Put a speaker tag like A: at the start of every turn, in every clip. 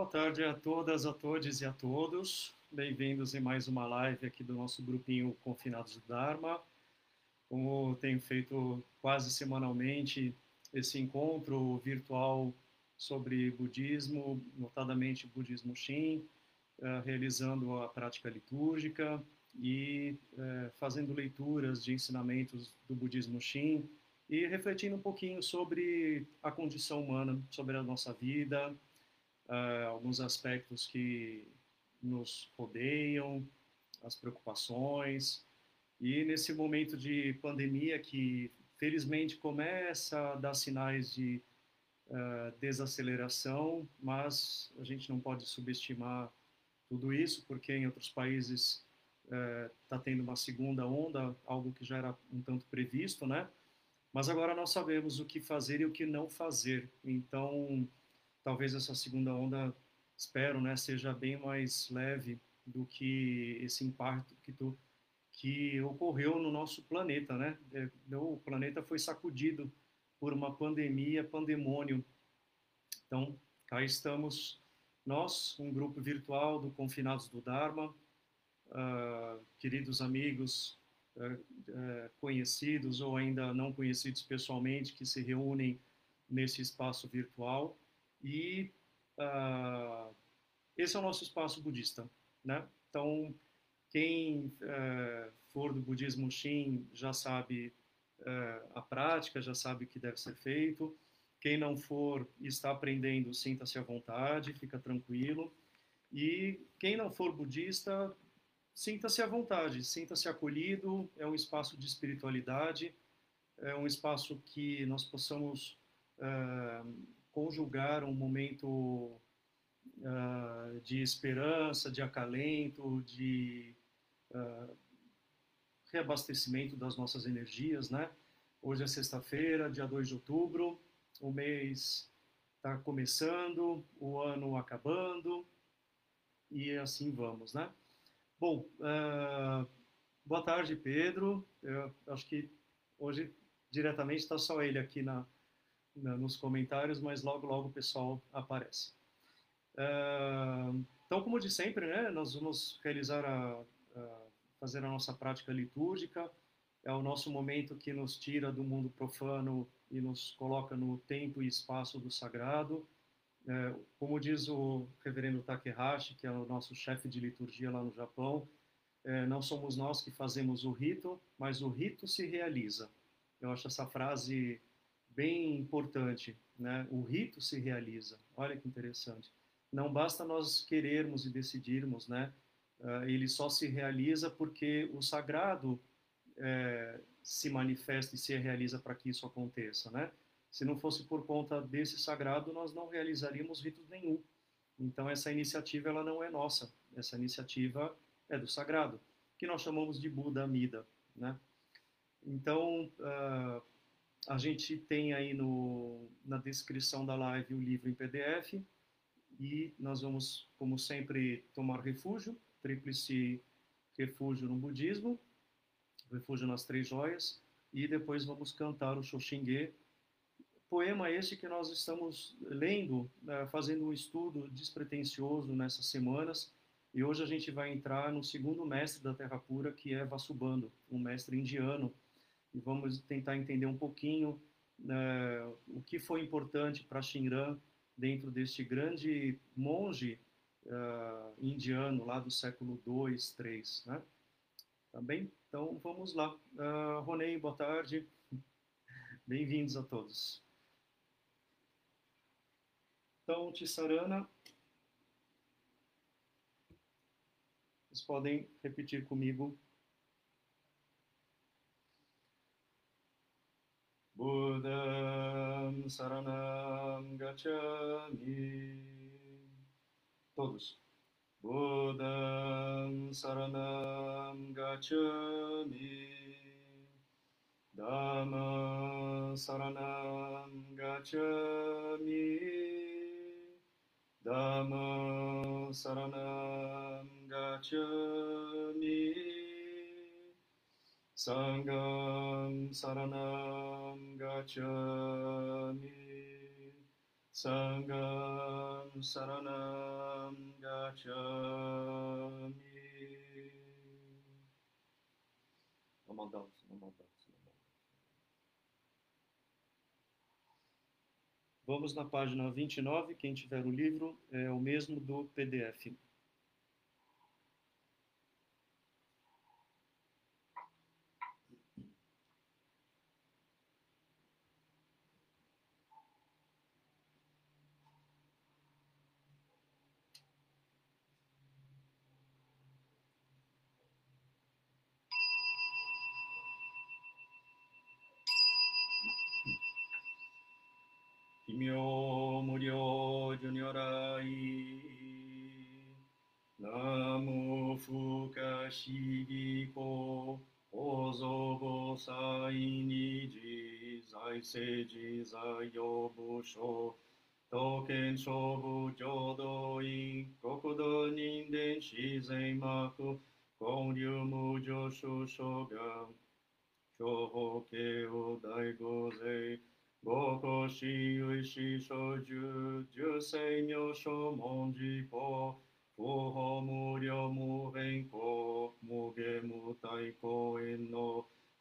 A: Boa tarde a todas, a todos e a todos. Bem-vindos em mais uma live aqui do nosso grupinho Confinados do Dharma. Como tenho feito quase semanalmente esse encontro virtual sobre budismo, notadamente budismo Shin, eh, realizando a prática litúrgica e eh, fazendo leituras de ensinamentos do budismo Shin e refletindo um pouquinho sobre a condição humana, sobre a nossa vida, uh, alguns aspectos que nos rodeiam, as preocupações. E nesse momento de pandemia que felizmente começa a dar sinais de uh, desaceleração, mas a gente não pode subestimar tudo isso, porque em outros países está uh, tendo uma segunda onda, algo que já era um tanto previsto, né? Mas agora nós sabemos o que fazer e o que não fazer. Então, talvez essa segunda onda, espero, né, seja bem mais leve do que esse impacto que, tu, que ocorreu no nosso planeta, né? É, o planeta foi sacudido por uma pandemia, pandemônio. Então, cá estamos nós, um grupo virtual do Confinados do Dharma, uh, queridos amigos, uh, uh, conhecidos ou ainda não conhecidos pessoalmente, que se reúnem nesse espaço virtual e uh, esse é o nosso espaço budista, né? Então, quem uh, for do budismo Shin já sabe uh, a prática, já sabe o que deve ser feito. Quem não for e está aprendendo, sinta-se à vontade, fica tranquilo. E quem não for budista, sinta-se à vontade, sinta-se acolhido. É um espaço de espiritualidade, é um espaço que nós possamos uh, conjugar um momento uh, de esperança, de acalento, de uh, reabastecimento das nossas energias, né? Hoje é sexta-feira, dia 2 de outubro, o mês está começando, o ano acabando, e assim vamos, né? Bom, uh, boa tarde, Pedro. Eu acho que hoje diretamente está só ele aqui na, nos comentários, mas logo, logo o pessoal aparece. Então, como de sempre, né, nós vamos realizar a, a, fazer a nossa prática litúrgica. É o nosso momento que nos tira do mundo profano e nos coloca no tempo e espaço do sagrado. É, como diz o reverendo Takehashi, que é o nosso chefe de liturgia lá no Japão, é, não somos nós que fazemos o rito, mas o rito se realiza. Eu acho essa frase bem importante, né? O rito se realiza. Olha que interessante. Não basta nós querermos e decidirmos, né? Uh, ele só se realiza porque o sagrado é, se manifesta e se realiza para que isso aconteça, né? Se não fosse por conta desse sagrado, nós não realizaríamos ritos nenhum. Então essa iniciativa ela não é nossa. Essa iniciativa é do sagrado, que nós chamamos de Buda Amida, né? Então, uh, a gente tem aí no, na descrição da live o livro em PDF e nós vamos, como sempre, tomar refúgio, tríplice refúgio no budismo, refúgio nas três joias, e depois vamos cantar o Shoshinge, poema esse que nós estamos lendo, né, fazendo um estudo despretensioso nessas semanas, e hoje a gente vai entrar no segundo mestre da Terra Pura, que é Vasubandhu, um mestre indiano, e vamos tentar entender um pouquinho né, o que foi importante para Shinran dentro deste grande monge uh, indiano lá do século 2, 3, né? Tá bem? Então vamos lá. Uh, Ronei, boa tarde. Bem-vindos a todos. Então, Tissarana, vocês podem repetir comigo Buddham Saranam Gacchami. Todos. Buddham Saranam Gacchami. Dhamma Saranam Gacchami. Dhamma Saranam Gacchami. Sangam Saranam Gacchami
B: Sangam Saranam Gacchami. Uma dança, uma dança. Vamos na página 29, quem tiver o livro, é o mesmo do PDF. 说，都跟说不着的。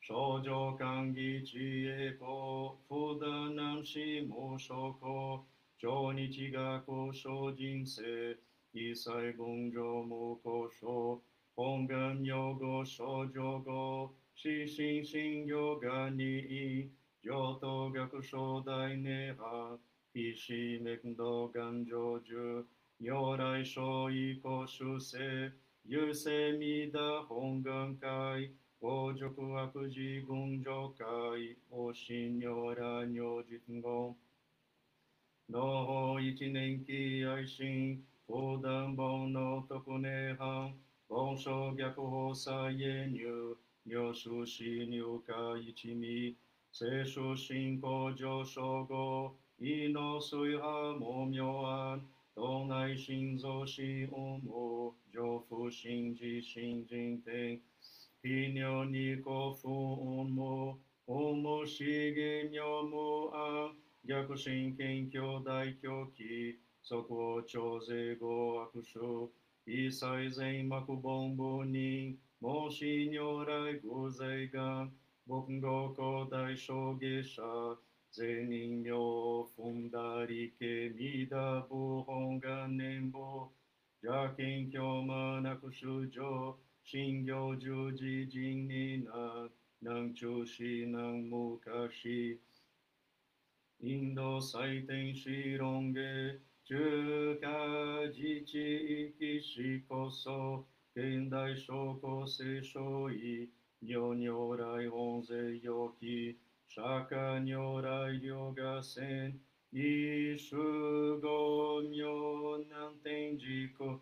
B: 症状感激知恵法、普段難し無所故、上日が故障人生、一切文上無故障、本願用語症状語、死心信用がに、上等学症大ネハ、必死滅道願成就、如来小以降修正、優勢未だ本願会、王女悪事群女会、王神女ら女実語。農法一年期愛心、横断本の特寧藩、本省逆法再現入、女主死入会一味、聖書信仰上昇後、異の水派も妙案、東内心臓死音も、上腹心事心人天、ひにょにこふんも、おもしげにょもあ、逆神経教大教器、そこ調整ご悪書、一切善幕ぼんぼんぼに、もしにょらいごぜいが、僕ごこ大将下者、善人よ、ふんだりけ、みだぼ、ほんがねんぼ、邪剣教まなくしゅじょ、信行十字人にな、南朝し南無かし、インド祭典し論芸、中華自治域しこそ、現代諸国聖書医、女如来音勢よき、釈迦如来両が線、一種語女南天事故、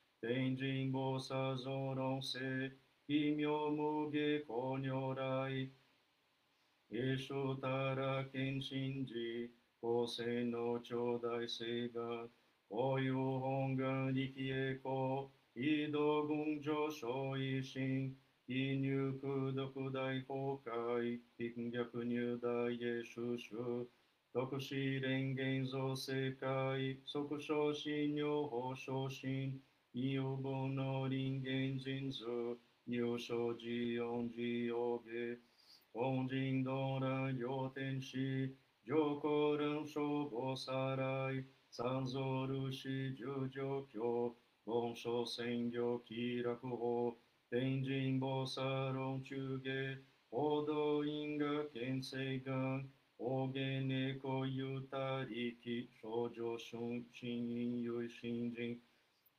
B: 天神菩薩像論世、異名無下公如来、耶稣たら献身時、高生の頂戴性が、こういう本願力こう、移動群上昇維新、移入空毒大崩壊、貧逆入大へ収集、特使連言造世界、即昇進尿法昇進、有望の人間人数、入所時恩時容疑、本人道乱両天使、上皇乱消防さらい、三蔵ルシ十条教、盆所専業気楽法、天神菩薩論中下、報道院が県西岸、大げ猫ゆたりき、少女春新院有新人、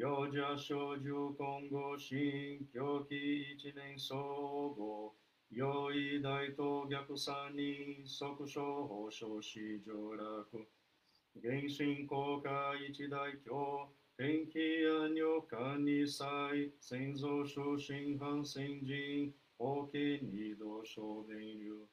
B: 幼者少女今後新、狂気一年総合、用意大東逆三人、即所法少子上落、原神効果一大教、天気や女官に際、先祖出身反先人、法家二度小弁流、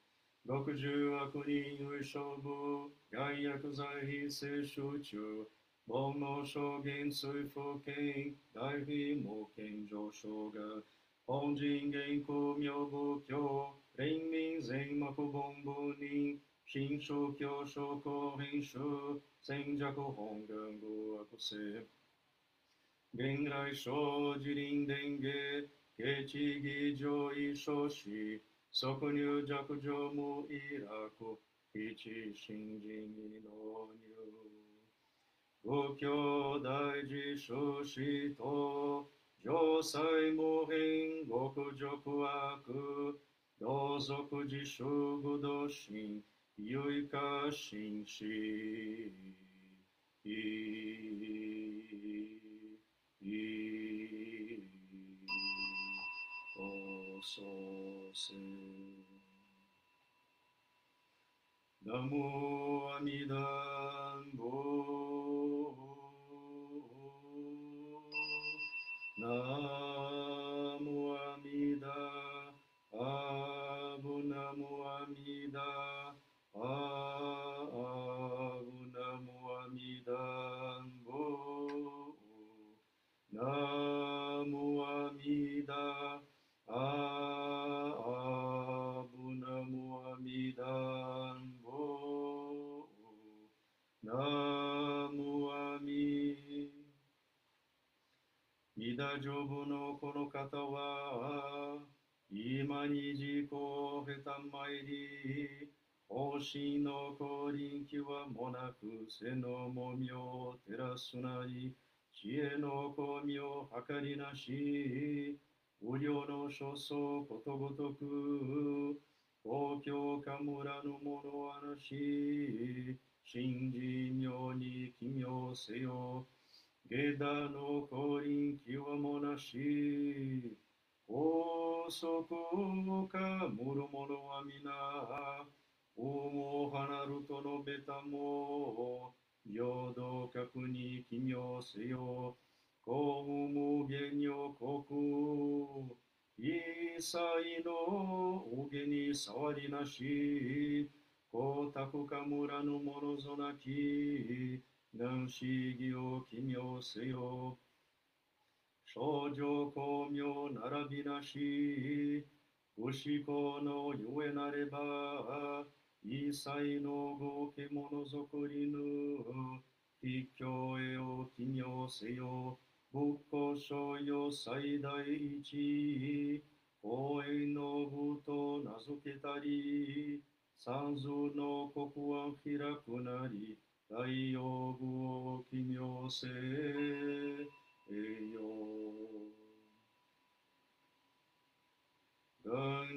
B: 六十悪人有勝負、外薬剤非接集中、Bom no show, sui fu ken, dai vi mo ken jo shoga. Hong jin gen ku myo bu kyo, ren min zen ma ku bon bu ni. Shin shu kyo shu ko rin shu, sen ja ku hong gen gu a ku se. Gen rai sho jirin den ge, ke chi gi jo i sho shi. Soku nyu ja ku jo mu i ra ku, shin i no. 仏教大事諸子と、上妻無変極辱悪、同族自主愚道心、有いか心死。おそうせ。ナモ阿弥陀仏。ナモ阿弥陀。アブナモアミ Namo Amida, Abu Namo Amida, Abu Namo Amida, Bo Namo ミダジョブのこの方は今に自己を経たまいり、星の降臨気はもなく、背のもみを照らすなり、知恵の巧妙計りなし、無料の所相ことごとく、公共か村のものはなし、信じ妙に奇妙せよ、下駄の降臨気はもなし、高速かもろもろは皆、おも離ると述べたも、平等格に奇妙せよ、公無限予国、一切のおげに触りなし、光沢か村のものぞなき、南思議を奇妙せよ、少女巧妙並びなし、不思考のゆえなれば、一切の合計物ぞくりぬ、必教へを奇妙せよ、仏教所よ最大一、公園の部と名付けたり、三蔵の国は開くなり、大養具を奇妙せえよ。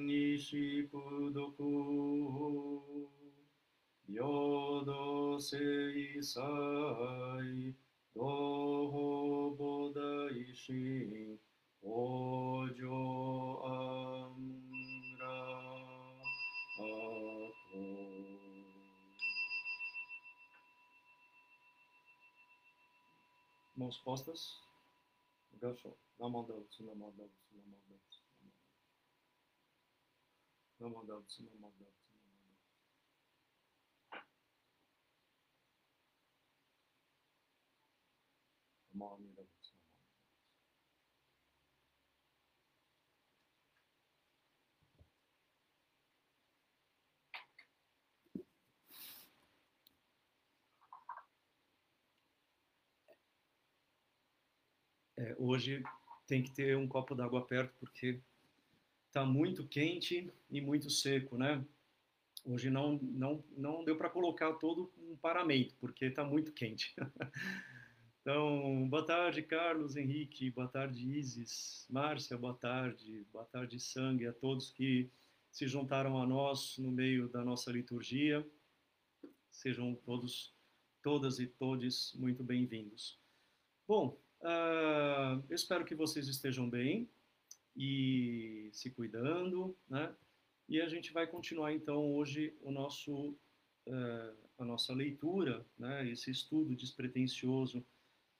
B: にしぷ平等性祭大愛 Mãos postas. Gachou. Namadavtsu, namadavtsu, namadavtsu, namadavtsu. Namadavtsu, namadavtsu, namadavtsu. Namo Amida Butsu, Namo Amida Butsu.
A: Hoje tem que ter um copo d'água perto porque está muito quente e muito seco, né? Hoje não não não deu para colocar todo um paramento porque está muito quente. então, boa tarde, Carlos, Henrique, boa tarde, Isis, Márcia, boa tarde, boa tarde, Sangue, a todos que se juntaram a nós no meio da nossa liturgia. Sejam todos, todas e todes muito bem-vindos. Bom, uh, eu espero que vocês estejam bem e se cuidando, né? E a gente vai continuar então hoje o nosso uh, a nossa leitura, né? Esse estudo despretensioso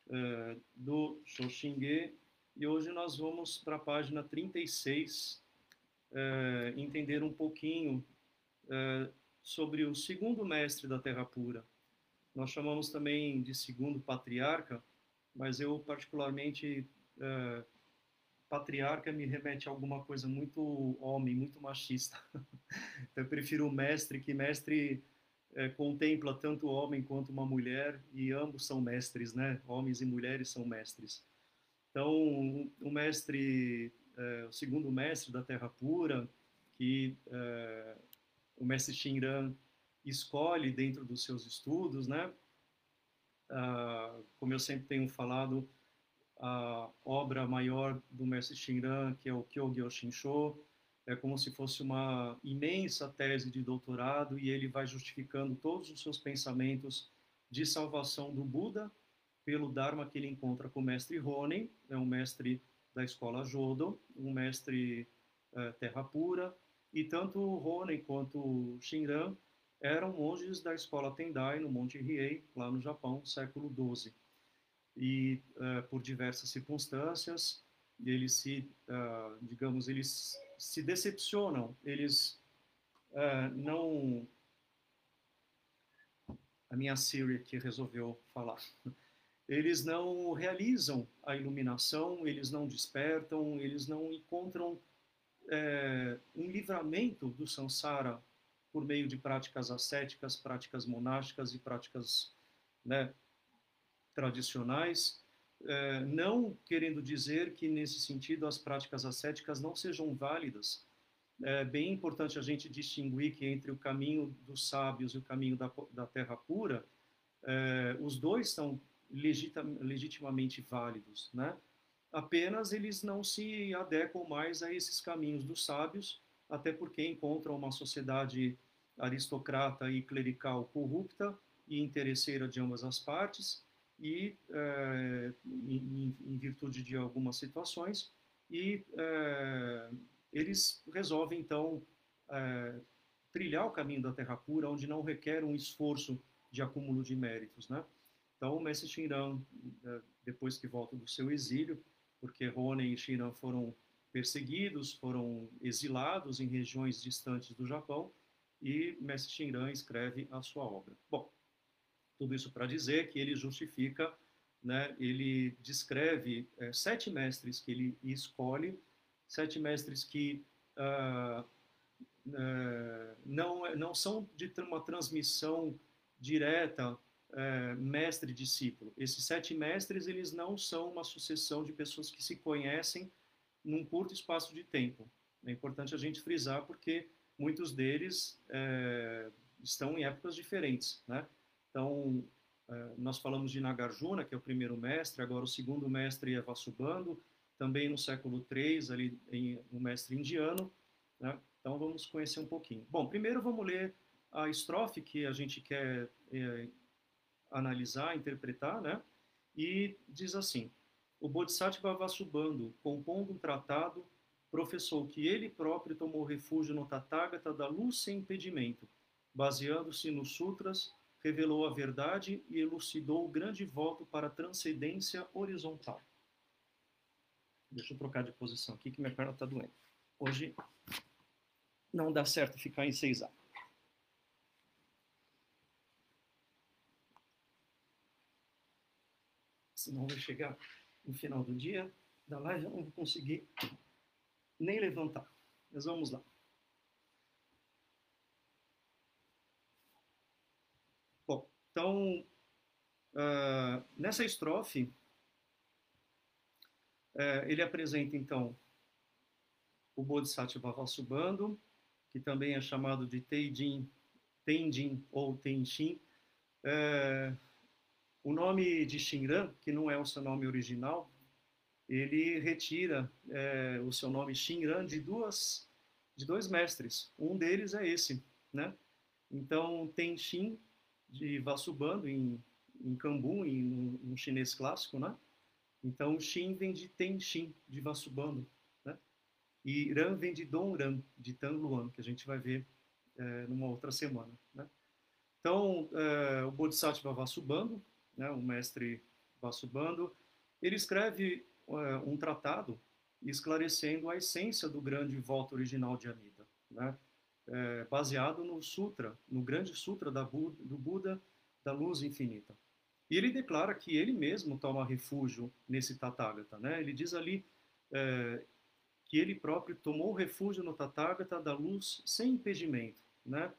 A: uh, do Shoshinge e hoje nós vamos para a página 36 uh, entender um pouquinho sobre o segundo mestre da Terra Pura. Nós chamamos também de segundo patriarca, mas eu particularmente uh, patriarca me remete a alguma coisa muito homem, muito machista. eu prefiro o mestre, que mestre uh, contempla tanto o homem quanto uma mulher e ambos são mestres, né? Homens e mulheres são mestres. Então, o mestre, uh, o segundo mestre da Terra Pura, que o mestre Shinran escolhe dentro dos seus estudos, né? Ah, como eu sempre tenho falado, a obra maior do mestre Shinran, que é o Kyogyo Shinsho, é como se fosse uma imensa tese de doutorado e ele vai justificando todos os seus pensamentos de salvação do Buda pelo Dharma que ele encontra com o mestre Honen, é um mestre da escola Jodo, um mestre uh, terra pura, e tanto Honen quanto Shinran eram monges da escola Tendai, no Monte Riei, lá no Japão, século XII. E, uh, por diversas circunstâncias, eles se, uh, digamos, eles se decepcionam, eles uh, não... A minha Siri que resolveu falar. Eles não realizam a iluminação, eles não despertam, eles não encontram é, um livramento do samsara por meio de práticas ascéticas, práticas monásticas e práticas né, tradicionais, é, não querendo dizer que, nesse sentido, as práticas ascéticas não sejam válidas. É bem importante a gente distinguir que entre o caminho dos sábios e o caminho da, da terra pura, é, os dois são legitima, legitimamente válidos, né? Apenas eles não se adequam mais a esses caminhos dos sábios, até porque encontram uma sociedade aristocrata e clerical corrupta e interesseira de ambas as partes, e é, em, em, virtude de algumas situações, e é, eles resolvem então é, trilhar o caminho da Terra Pura, onde não requer um esforço de acúmulo de méritos, né? Então, o Mestre Shinran, depois que volta do seu exílio, porque Ronen e Shinran foram perseguidos, foram exilados em regiões distantes do Japão, e Mestre Shinran escreve a sua obra. Bom, tudo isso para dizer que ele justifica, né, ele descreve é, sete mestres que ele escolhe, sete mestres que uh, uh, não, não são de uma transmissão direta é, mestre-discípulo. Esses sete mestres, eles não são uma sucessão de pessoas que se conhecem num curto espaço de tempo. É importante a gente frisar porque muitos deles é, estão em épocas diferentes, né? Então, é, nós falamos de Nagarjuna, que é o primeiro mestre, agora o segundo mestre é Vasubandhu, também no século III, ali em, um mestre indiano, né? Então, vamos conhecer um pouquinho. Bom, primeiro vamos ler a estrofe que a gente quer é, analisar, interpretar, né? E diz assim: O Bodhisattva Vasubandhu, compondo um tratado, professou que ele próprio tomou refúgio no Tathagata da luz sem impedimento, baseando-se nos sutras, revelou a verdade e elucidou o grande voto para a transcendência horizontal. Deixa eu trocar de posição aqui que minha perna está doendo. Hoje não dá certo ficar em 6A. senão vai chegar no final do dia da live, eu não vou conseguir nem levantar. Mas vamos lá. Bom, então, uh, nessa estrofe, é, ele apresenta, então, o Bodhisattva Vasubandhu, que também é chamado de Teijin, Tenjin ou Tenshin. É, o nome de Shinran, que não é o seu nome original, ele retira é, o seu nome Shinran de duas de dois mestres. Um deles é esse, né? Então Tenshin de Vasubandhu em, em Kambu, em, no, no chinês clássico, né? Então Shin vem de Tenshin de Vasubandhu, né? E Ran vem de Dongran de Tanluan, que a gente vai ver é, numa outra semana, né? Então é, o Bodhisattva Vasubandhu, né? O mestre Vasubandhu, ele escreve é, um tratado esclarecendo a essência do grande voto original de Amida, né? É, baseado no Sutra, no grande Sutra da Buda, do Buda da luz infinita. E ele declara que ele mesmo toma refúgio nesse Tathagata. Né? Ele diz ali é, que ele próprio tomou refúgio no Tathagata da luz sem impedimento. Né?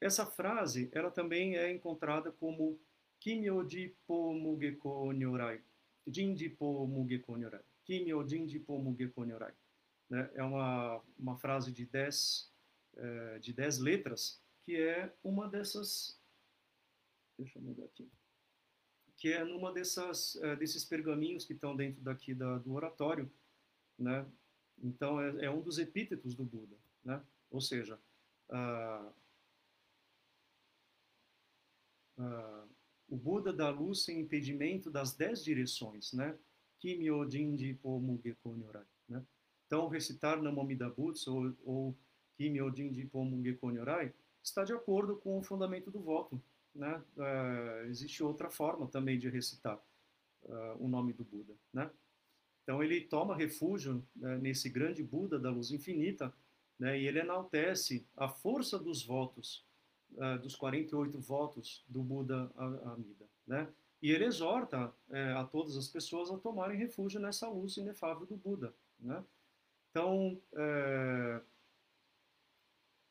A: Essa frase ela também é encontrada como Kimyoji-po Mugeko Nyorai, Jinji-po Mugeko Nyorai. Kimyo Jinji-po Mugeko Nyorai. Né? É uma, uma frase de dez, é, de dez letras, que é uma dessas... Deixa eu mudar aqui. Que é numa dessas, é, desses pergaminhos que estão dentro daqui da, do oratório, né? Então, é, é, um dos epítetos do Buda, né? Ou seja, ah, ah, o Buda dá luz sem impedimento das dez direções, né? Kimyo Jinji Po Muge Konyorai, né? Então, recitar Namamida Butsu ou, ou Kimyo Jinji Po Muge Konyorai está de acordo com o fundamento do voto, né? Uh, existe outra forma também de recitar uh, o nome do Buda, né? Então, ele toma refúgio né, nesse grande Buda da luz infinita, né? E ele enaltece a força dos votos uh, dos 48 votos do Buda Amida, né? E ele exorta é, a todas as pessoas a tomarem refúgio nessa luz inefável do Buda, né? Então, é,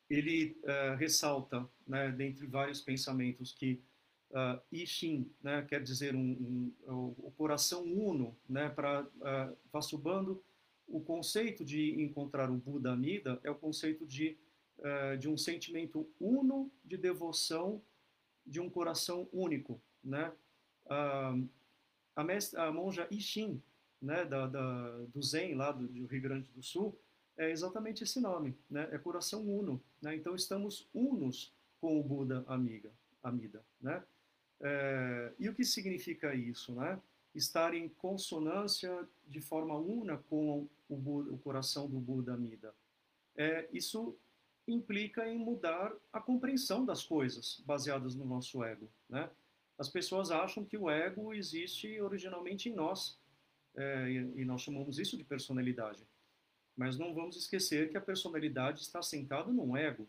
A: ele ressalta, né, dentre vários pensamentos, que uh, Ishin, né, quer dizer um, um, o coração uno, né, para uh, Vasubandhu, o conceito de encontrar o Buda Amida é o conceito de de um sentimento uno de devoção de um coração único, né? Uh, a, mestra, a monja Ishin, né, da, da, do Zen lá do, do, Rio Grande do Sul, é exatamente esse nome, né? É coração uno, né? Então estamos unos com o Buda amiga, Amida, né? É, e o que significa isso, né? Estar em consonância de forma una com o, Buda, o coração do Buda Amida. É, isso implica em mudar a compreensão das coisas baseadas no nosso ego. Né? As pessoas acham que o ego existe originalmente em nós, é, e, nós chamamos isso de personalidade. Mas não vamos esquecer que a personalidade está sentada num ego.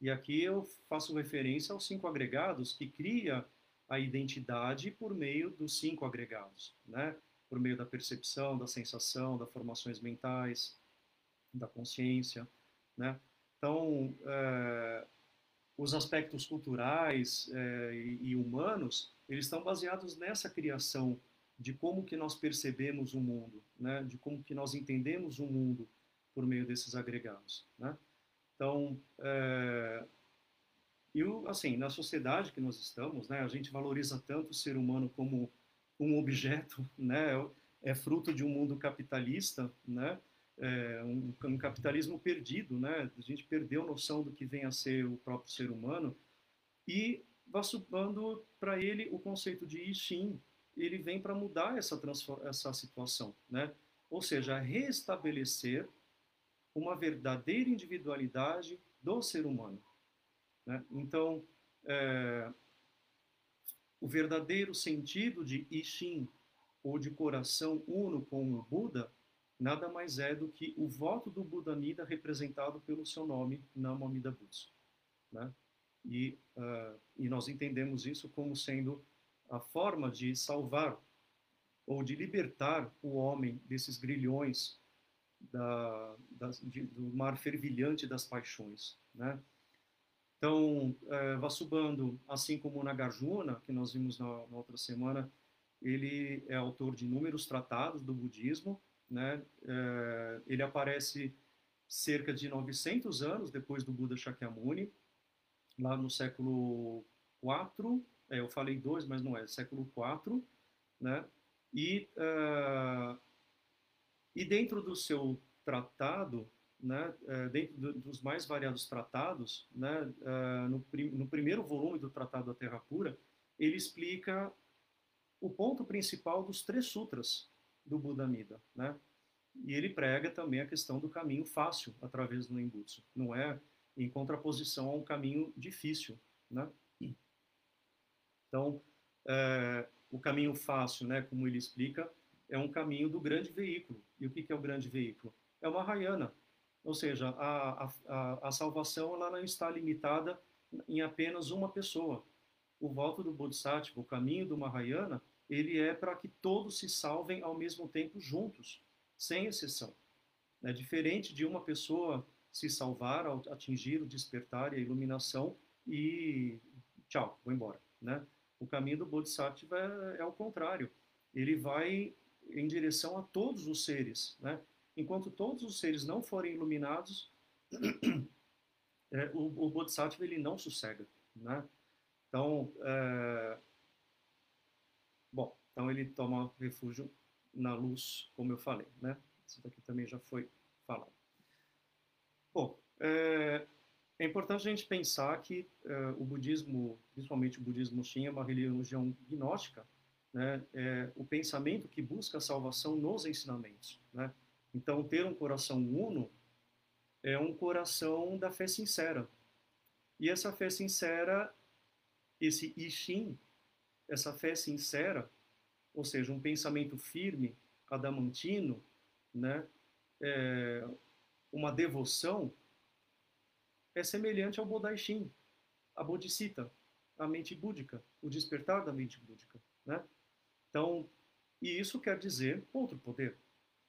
A: E aqui eu faço referência aos cinco agregados que cria a identidade por meio dos cinco agregados, né? Por meio da percepção, da sensação, das formações mentais, da consciência, né? Então, é, os aspectos culturais é, e, e, humanos, eles estão baseados nessa criação de como que nós percebemos o mundo, né? de como que nós entendemos o mundo por meio desses agregados. Né? Então, é, e assim, na sociedade que nós estamos, né, a gente valoriza tanto o ser humano como um objeto, né, é fruto de um mundo capitalista, né, é, um, um, capitalismo perdido, né? A gente perdeu a noção do que vem a ser o próprio ser humano e Vasubandhu, para ele, o conceito de Ishin, ele vem para mudar essa, essa situação, né? Ou seja, restabelecer uma verdadeira individualidade do ser humano. Né? Então, é, o verdadeiro sentido de Ishin, ou de coração uno com o Buda, nada mais é do que o voto do Buda Amida representado pelo seu nome, Namo Amida Butsu. Né? E, uh, e nós entendemos isso como sendo a forma de salvar ou de libertar o homem desses grilhões da, de, do mar fervilhante das paixões. Né? Então, uh, Vasubandhu, assim como Nagarjuna, que nós vimos na, na outra semana, ele é autor de inúmeros tratados do budismo, né? É, ele aparece cerca de 900 anos depois do Buda Shakyamuni, lá no século 4, é, eu falei dois, mas não é, século 4, né? E, uh, e dentro do seu tratado, né, uh, dentro do, dos mais variados tratados, né, uh, no, prim, no primeiro volume do Tratado da Terra Pura, ele explica o ponto principal dos três sutras do Buda Mida, né? E ele prega também a questão do caminho fácil através do Nembutsu. Não é em contraposição a um caminho difícil, né? Então, é, o caminho fácil, né, como ele explica, é um caminho do grande veículo. E o que, que é o grande veículo? É uma Mahayana. Ou seja, a, a, a salvação ela não está limitada em apenas uma pessoa. O voto do Bodhisattva, o caminho do Mahayana, ele é para que todos se salvem ao mesmo tempo juntos, sem exceção. É diferente de uma pessoa se salvar ao atingir o despertar e a iluminação e tchau, vou embora, né? O caminho do Bodhisattva é, o contrário. Ele vai em direção a todos os seres, né? Enquanto todos os seres não forem iluminados, é, o, o, Bodhisattva ele não sossega, né? Então, é... então ele toma refúgio na luz, como eu falei, né? Isso daqui também já foi falado. Bom, é, é importante a gente pensar que uh, o budismo, principalmente o budismo Shin, é uma religião gnóstica, né? É o pensamento que busca a salvação nos ensinamentos, né? Então, ter um coração uno é um coração da fé sincera. E essa fé sincera, esse Ishin, essa fé sincera, ou seja, um pensamento firme, adamantino, né? É, uma devoção é semelhante ao Bodaishin, a Bodhisattva, a mente búdica, o despertar da mente búdica, né? Então, e isso quer dizer outro poder,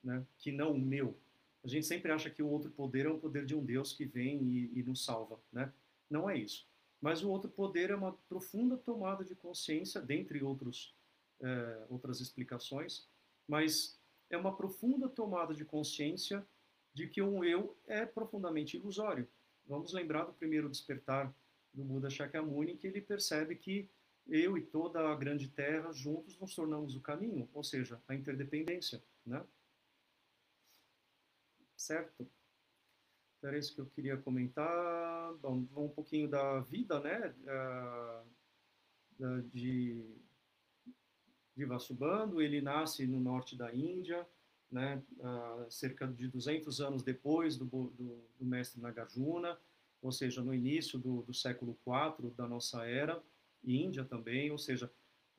A: né? Que não o meu. A gente sempre acha que o outro poder é um poder de um Deus que vem e, e nos salva, né? Não é isso. Mas o outro poder é uma profunda tomada de consciência, dentre outros, é, outras explicações, mas é uma profunda tomada de consciência de que um eu é profundamente ilusório Vamos lembrar do primeiro despertar do Buda Shakyamuni, que ele percebe que eu e toda a grande terra juntos nos tornamos o caminho, ou seja, a interdependência, né? Certo? Era isso que eu queria comentar. Bom, um pouquinho da vida, né? De, de Vasubandhu. Ele nasce no norte da Índia, né, uh, cerca de 200 anos depois do, do, do, mestre Nagarjuna, ou seja, no início do, do século IV da nossa era, Índia também, ou seja,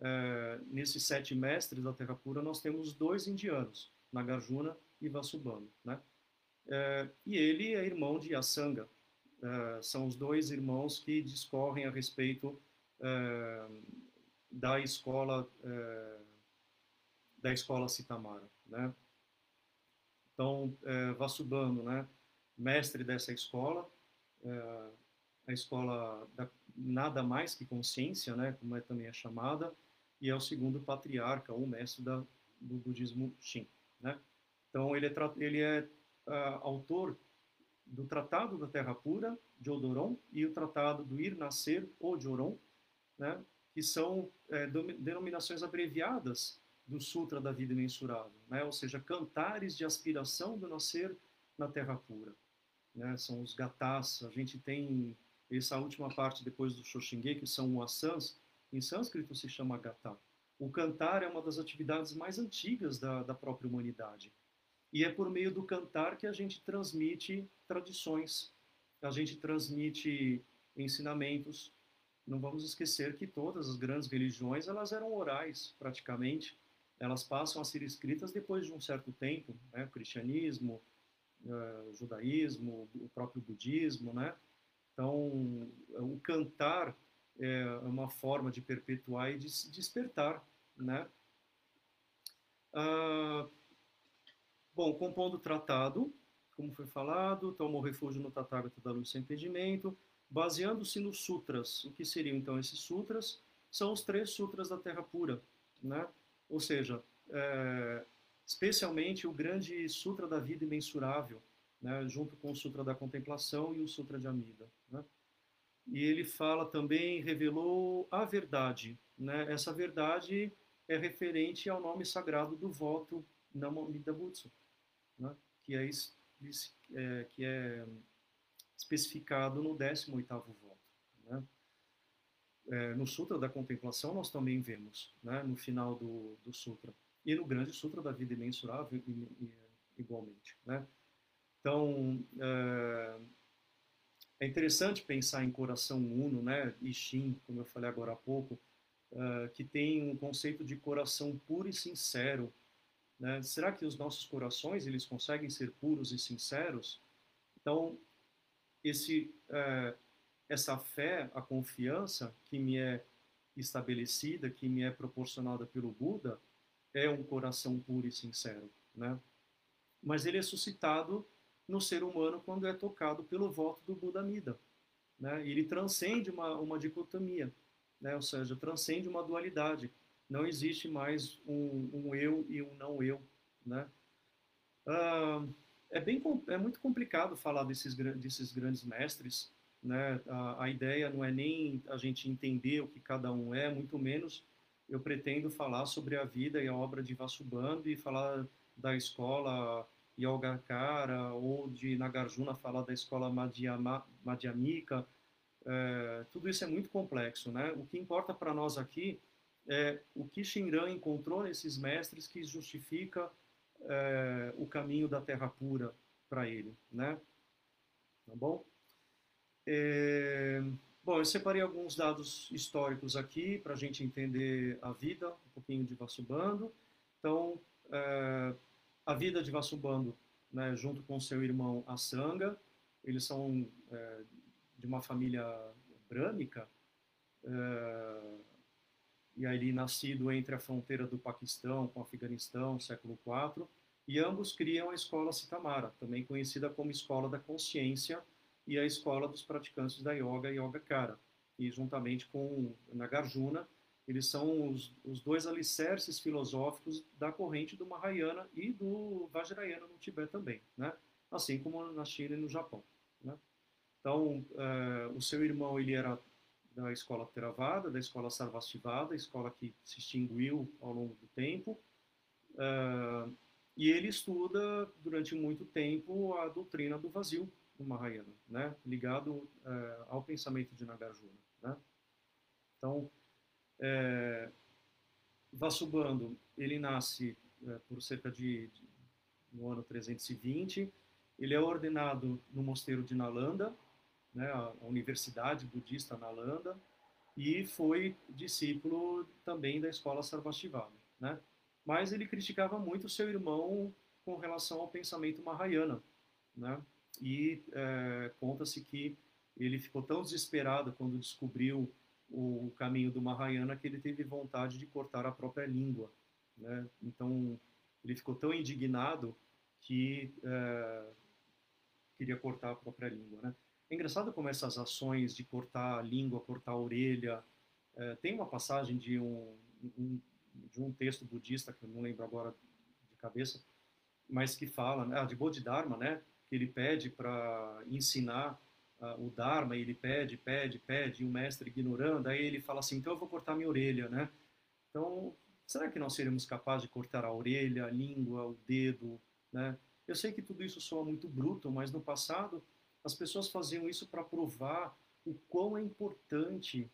A: uh, nesses sete mestres da Terra Pura nós temos dois indianos, Nagarjuna e Vasubandhu, né? Uh, e ele é irmão de Asanga, são os dois irmãos que discorrem a respeito da escola da escola Sitamara, né? Então, é, Vasubandhu, né, mestre dessa escola, é, a escola da nada mais que consciência, né, como é também é chamada, e é o segundo patriarca ou mestre da, do budismo Shin, né? Então ele é, ele é uh, autor do Tratado da Terra Pura, de Odoron, e o Tratado do Ir Nascer, ou Joron, né? Que são é, denominações abreviadas do Sutra da Vida Imensurável, né? ou seja, cantares de aspiração do nascer na Terra Pura. Né? São os gatas, a gente tem essa última parte depois do Shoshinge, que são asans, em sânscrito se chama gata. O cantar é uma das atividades mais antigas da, da própria humanidade. E é por meio do cantar que a gente transmite tradições, a gente transmite ensinamentos. Não vamos esquecer que todas as grandes religiões elas eram orais, praticamente elas passam a ser escritas depois de um certo tempo, né? o cristianismo, uh, o judaísmo, o próprio budismo, né? Então, o cantar é uma forma de perpetuar e de despertar, né? Uh, bom, compondo o tratado, como foi falado, tomou refúgio no Tathagata da luz sem impedimento, baseando-se nos sutras. O que seriam então esses sutras? São os três sutras da Terra Pura, né? Ou seja, é, especialmente o grande Sutra da Vida Imensurável, né, junto com o Sutra da Contemplação e o Sutra de Amida. Né? E ele fala também, revelou a verdade. Né? Essa verdade é referente ao nome sagrado do voto Namo Amida Butsu, né? que, é, é, que é especificado no 18º voto. Né? É, no Sutra da Contemplação nós também vemos, né, no final do, do Sutra, e no Grande Sutra da Vida Imensurável igualmente. Né? Então, é, é, interessante pensar em coração uno, né, e Shin, como eu falei agora há pouco, é, que tem um conceito de coração puro e sincero. Né? Será que os nossos corações eles conseguem ser puros e sinceros? Então, esse, é, essa fé, a confiança que me é estabelecida, que me é proporcionada pelo Buda, é um coração puro e sincero, né? Mas ele é suscitado no ser humano quando é tocado pelo voto do Buda Mida, né? Ele transcende uma, uma dicotomia, né? Ou seja, transcende uma dualidade. Não existe mais um, um eu e um não eu, né? É bem é muito complicado falar desses desses grandes mestres, né? A, a ideia não é nem a gente entender o que cada um é, muito menos eu pretendo falar sobre a vida e a obra de Vasubandhu e falar da escola Yogacara ou de Nagarjuna falar da escola Madhyamika. É, tudo isso é muito complexo, né? O que importa para nós aqui é o que Shinran encontrou nesses mestres que justifica é, o caminho da terra pura para ele, né? Tá bom? É... Bom, eu separei alguns dados históricos aqui para a gente entender a vida, um pouquinho de Vasubandhu. Então, é, a vida de Vasubandhu, né, junto com seu irmão Asanga, eles são é, de uma família brâmica, é, e aí nascido entre a fronteira do Paquistão com o Afeganistão, século IV, e ambos criam a escola Sitamara, também conhecida como Escola da Consciência, e a escola dos praticantes da yoga, Yoga Cara. E juntamente com Nagarjuna, eles são os, os dois alicerces filosóficos da corrente do Mahayana e do Vajrayana no Tibete também, né? assim como na China e no Japão. Né? Então, uh, o seu irmão ele era da escola Theravada, da escola Sarvastivada, escola que se extinguiu ao longo do tempo, uh, e ele estuda durante muito tempo a doutrina do vazio, do Mahayana, né? ligado é, ao pensamento de Nagarjuna. Né? Então, é, Vasubandhu, ele nasce é, por cerca de, de, no ano 320, ele é ordenado no mosteiro de Nalanda, né, a, Universidade Budista Nalanda, e foi discípulo também da escola Sarvastivada, né? Mas ele criticava muito seu irmão com relação ao pensamento Mahayana, né? e é, conta-se que ele ficou tão desesperado quando descobriu o caminho do Mahayana que ele teve vontade de cortar a própria língua. Né? Então, ele ficou tão indignado que é, queria cortar a própria língua. Né? É engraçado como essas ações de cortar a língua, cortar a orelha, é, tem uma passagem de um, um, de um texto budista, que eu não lembro agora de cabeça, mas que fala, né, ah, de Bodhidharma, né, que ele pede para ensinar uh, o Dharma, e ele pede, pede, pede, e o mestre ignorando, aí ele fala assim, então eu vou cortar minha orelha, né? Então, será que nós seríamos capazes de cortar a orelha, a língua, o dedo, né? Eu sei que tudo isso soa muito bruto, mas no passado as pessoas faziam isso para provar o quão é importante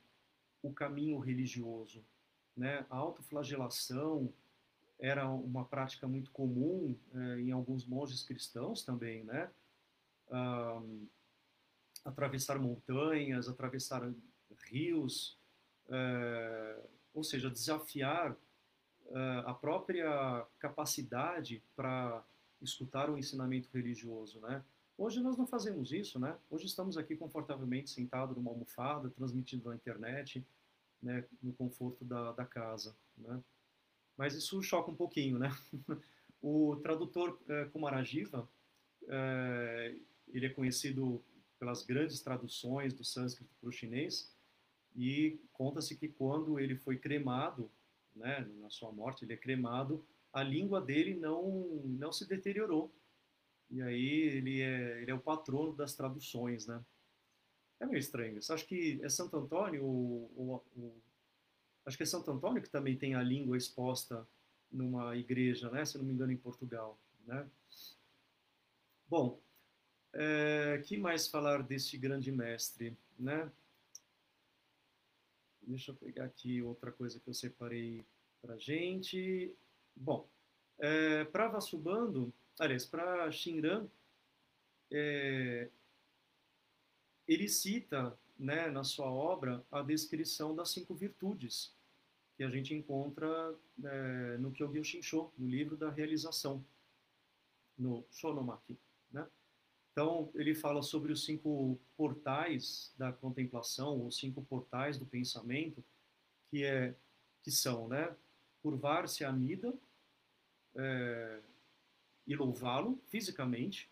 A: o caminho religioso, né? A autoflagelação, era uma prática muito comum é, em alguns monges cristãos também, né? Atravessar montanhas, atravessar rios, é, ou seja, desafiar é, a própria capacidade para escutar o ensinamento religioso, né? Hoje nós não fazemos isso, né? Hoje estamos aqui confortavelmente sentados numa almofada, transmitindo na internet, né, no conforto da, da casa, né? mas isso choca um pouquinho, né? O tradutor é, Kumarajiva, é, ele é conhecido pelas grandes traduções do sânscrito para o chinês e conta-se que quando ele foi cremado né, na sua morte, ele é cremado, a língua dele não, não se deteriorou. E aí ele é, ele é o patrono das traduções, né? É meio estranho isso. Acho que é Santo Antônio, o, o, o, acho que é Santo Antônio que também tem a língua exposta numa igreja, né? Se não me engano, em Portugal, né? Bom, é, que mais falar deste grande mestre, né? Deixa eu pegar aqui outra coisa que eu separei para gente. Bom, é, para Vasubando, aliás, para Shinran, é, ele cita né, na sua obra a descrição das cinco virtudes que a gente encontra é, no Kyogyo Shinsho, no livro da realização, no Shonomaki. Né? Então, ele fala sobre os cinco portais da contemplação, os cinco portais do pensamento, que, é, que são, né, curvar-se a Amida é, e louvá-lo fisicamente.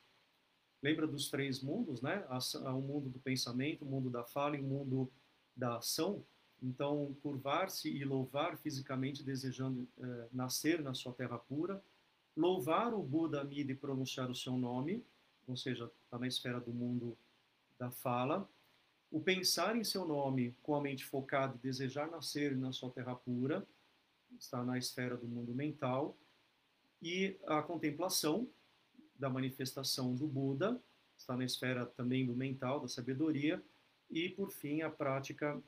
A: Lembra dos três mundos, né? O mundo do pensamento, o mundo da fala e o mundo da ação. Então, curvar-se e louvar fisicamente, desejando é, nascer na sua terra pura. Louvar o Buda Amida e pronunciar o seu nome ou seja, está na esfera do mundo da fala. O pensar em seu nome com a mente focada e desejar nascer na sua terra pura está na esfera do mundo mental. E a contemplação da manifestação do Buda está na esfera também do mental, da sabedoria. E, por fim, a prática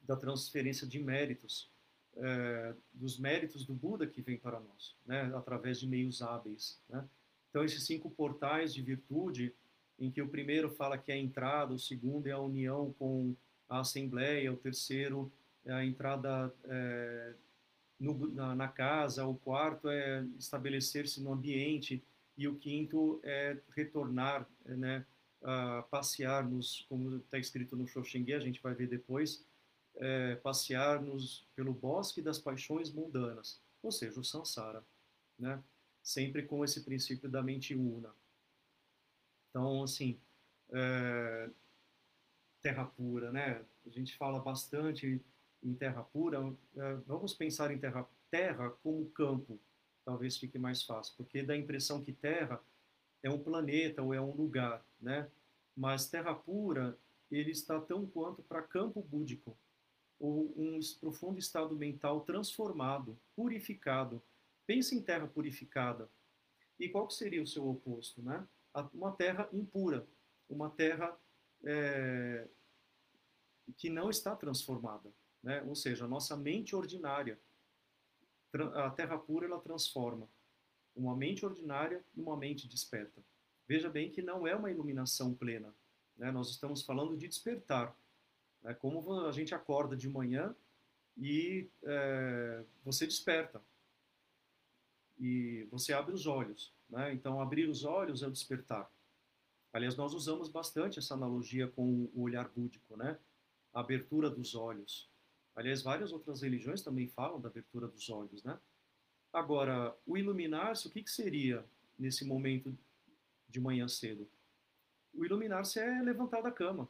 A: da transferência de méritos, é, dos méritos do Buda que vem para nós, né, através de meios hábeis. Né? Então, esses cinco portais de virtude, em que o primeiro fala que é a entrada, o segundo é a união com a Assembleia, o terceiro é a entrada é, no, na, na, casa, o quarto é estabelecer-se no ambiente, e o quinto é retornar, né, a passear nos, como está escrito no Shoshinge, a gente vai ver depois, é, passear nos, pelo bosque das paixões mundanas, ou seja, o samsara, né? sempre com esse princípio da mente una. Então, assim, é, terra pura, né? A gente fala bastante em terra pura. É, vamos pensar em terra, terra como campo, talvez fique mais fácil, porque dá a impressão que terra é um planeta ou é um lugar, né? Mas terra pura, ele está tão quanto para campo búdico, ou um profundo estado mental transformado, purificado, Pense em terra purificada. E qual seria o seu oposto? Né? Uma terra impura, uma terra é, que não está transformada. Né? Ou seja, a nossa mente ordinária. A terra pura ela transforma uma mente ordinária numa mente desperta. Veja bem que não é uma iluminação plena. Né? Nós estamos falando de despertar. Né? Como a gente acorda de manhã e é, você desperta e você abre os olhos. Né? Então, abrir os olhos é o despertar. Aliás, nós usamos bastante essa analogia com o olhar búdico, né? A abertura dos olhos. Aliás, várias outras religiões também falam da abertura dos olhos, né? Agora, o iluminar-se, o que, que seria nesse momento de manhã cedo? O iluminar-se é levantar da cama.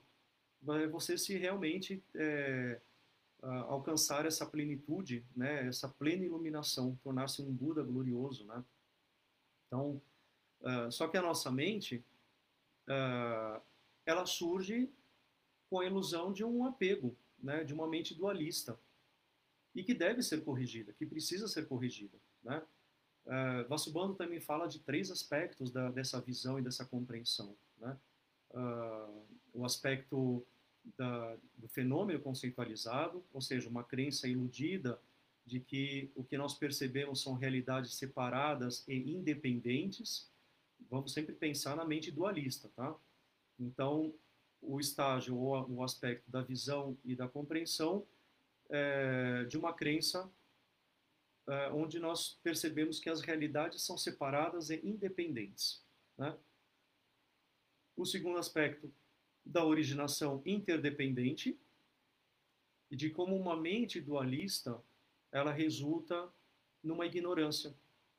A: Você se realmente é, alcançar essa plenitude, né, essa plena iluminação, tornar-se um Buda glorioso, né? Então, uh, só que a nossa mente, uh, ela surge com a ilusão de um apego, né, de uma mente dualista e que deve ser corrigida, que precisa ser corrigida, né? Uh, Vasubandhu também fala de três aspectos da, dessa visão e dessa compreensão, né? Uh, o aspecto da, do fenômeno conceitualizado, ou seja, uma crença iludida de que o que nós percebemos são realidades separadas e independentes, vamos sempre pensar na mente dualista, tá? Então, o estágio ou o aspecto da visão e da compreensão é, de uma crença é, onde nós percebemos que as realidades são separadas e independentes, né? O segundo aspecto da originação interdependente e de como uma mente dualista ela resulta numa ignorância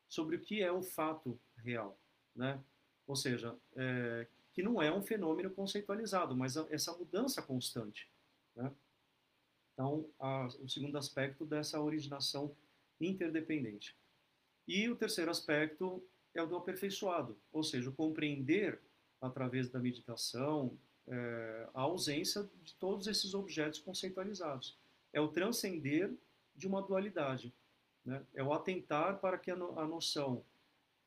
A: sobre o que é o fato real, né? Ou seja, é, que não é um fenômeno conceitualizado, mas essa mudança constante, né? Então, a, o segundo aspecto dessa originação interdependente. E o terceiro aspecto é o do aperfeiçoado, ou seja, compreender através da meditação é, a ausência de todos esses objetos conceitualizados. É o transcender de uma dualidade. Né? É o atentar para que a, no, a noção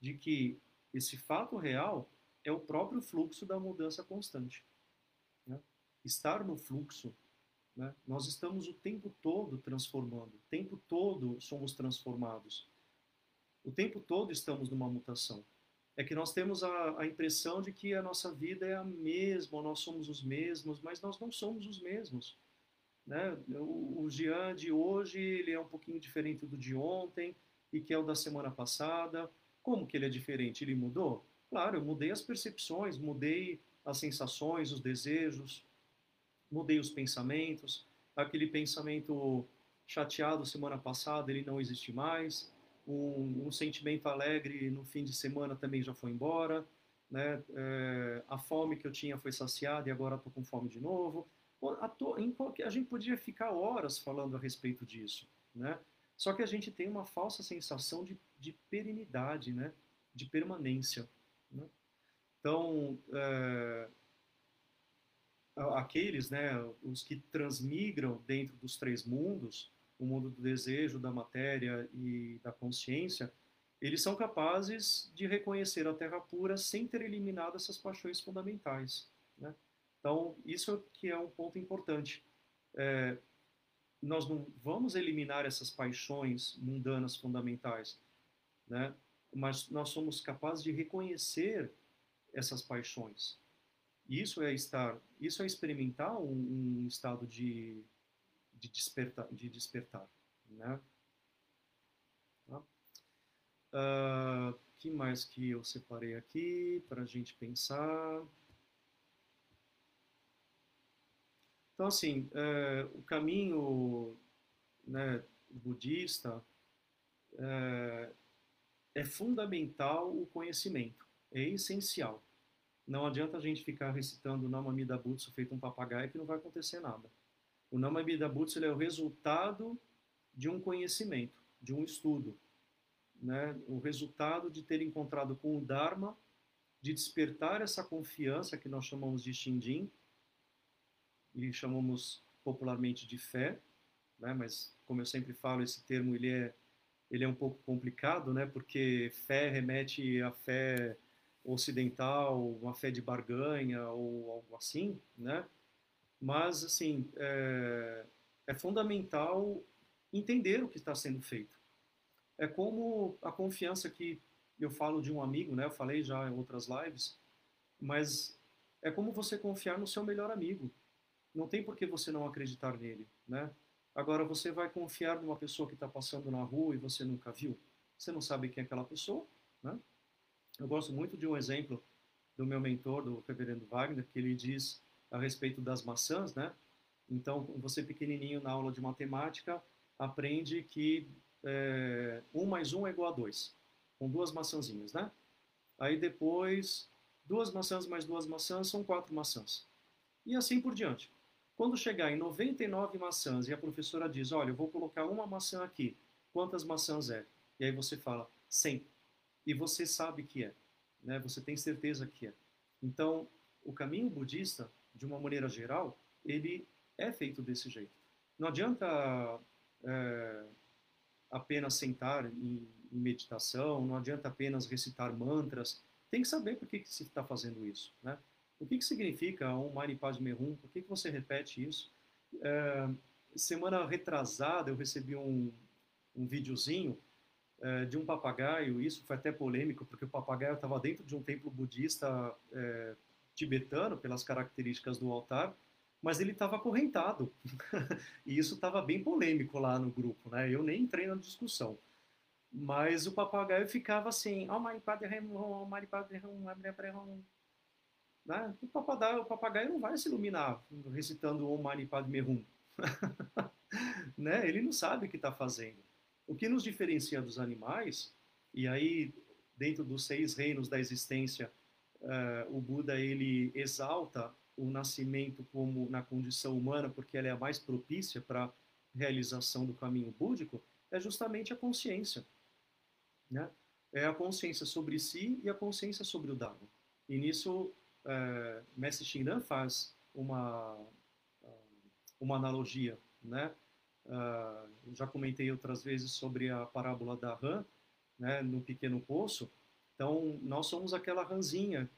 A: de que esse fato real é o próprio fluxo da mudança constante. Né? Estar no fluxo, né? nós estamos o tempo todo transformando, o tempo todo somos transformados. O tempo todo estamos numa mutação. É que nós temos a, a impressão de que a nossa vida é a mesma, nós somos os mesmos, mas nós não somos os mesmos. Né? O, o Jean de hoje ele é um pouquinho diferente do de ontem e que é o da semana passada. Como que ele é diferente? Ele mudou? Claro, eu mudei as percepções, mudei as sensações, os desejos, mudei os pensamentos. Aquele pensamento chateado semana passada, ele não existe mais um, um, sentimento alegre no fim de semana também já foi embora, né? É, a fome que eu tinha foi saciada e agora estou com fome de novo. A, to, qualquer, a gente podia ficar horas falando a respeito disso, né? Só que a gente tem uma falsa sensação de, de perenidade, né? De permanência. Né? Então, é, aqueles, né, os que transmigram dentro dos três mundos, o mundo do desejo, da matéria e da consciência, eles são capazes de reconhecer a Terra pura sem ter eliminado essas paixões fundamentais. Né? Então, isso que é um ponto importante. É, nós não vamos eliminar essas paixões mundanas fundamentais, né? Mas nós somos capazes de reconhecer essas paixões. Isso é estar, isso é experimentar um, um estado de de despertar, de despertar né? Tá? Uh, que mais que eu separei aqui para a gente pensar? Então, assim, é, o caminho né, budista é, é fundamental o conhecimento, é essencial. Não adianta a gente ficar recitando Namamida Butsu feito um papagaio que não vai acontecer nada. O Namamida Butsu é o resultado de um conhecimento, de um estudo. Né? O resultado de ter encontrado com o Dharma, de despertar essa confiança que nós chamamos de Shinjin, e chamamos popularmente de fé, né? mas como eu sempre falo, esse termo ele é, ele é um pouco complicado, né? porque fé remete à fé ocidental, uma fé de barganha ou algo assim, né? Mas, assim, é, é fundamental entender o que está sendo feito. É como a confiança que eu falo de um amigo, né? Eu falei já em outras lives, mas é como você confiar no seu melhor amigo. Não tem por que você não acreditar nele, né? Agora, você vai confiar numa pessoa que está passando na rua e você nunca viu? Você não sabe quem é aquela pessoa, né? Eu gosto muito de um exemplo do meu mentor, do reverendo Wagner, que ele diz a respeito das maçãs, né? Então, você pequenininho na aula de matemática aprende que é, 1 mais 1 é igual a 2, com duas maçãzinhas, né? Aí depois, duas maçãs mais duas maçãs são quatro maçãs. E assim por diante. Quando chegar em 99 maçãs e a professora diz, olha, eu vou colocar uma maçã aqui, quantas maçãs é? E aí você fala, 100. E você sabe que é, né? Você tem certeza que é. Então, o caminho budista de uma maneira geral, ele é feito desse jeito. Não adianta é, apenas sentar em, em, meditação, não adianta apenas recitar mantras. Tem que saber por que, que se está fazendo isso, né? O que, que significa um Mani Padme Hum? Por que, que você repete isso? É, semana retrasada eu recebi um, um videozinho é, de um papagaio, isso foi até polêmico, porque o papagaio estava dentro de um templo budista é, tibetano, pelas características do altar, mas ele estava acorrentado. e isso estava bem polêmico lá no grupo, né? Eu nem entrei na discussão. Mas o papagaio ficava assim, oh, oh, né? o, papagaio, o papagaio não vai se iluminar recitando Om Mani Padme Hum. né? Ele não sabe o que está fazendo. O que nos diferencia dos animais, e aí dentro dos seis reinos da existência, uh, o Buda ele exalta o nascimento como na condição humana porque ela é a mais propícia para realização do caminho búdico é justamente a consciência. Né? É a consciência sobre si e a consciência sobre o Dharma. E nisso, é, Mestre Shinran faz uma, uma analogia. Né? Uh, já comentei outras vezes sobre a parábola da rã, né, no pequeno poço. Então, nós somos aquela rãzinha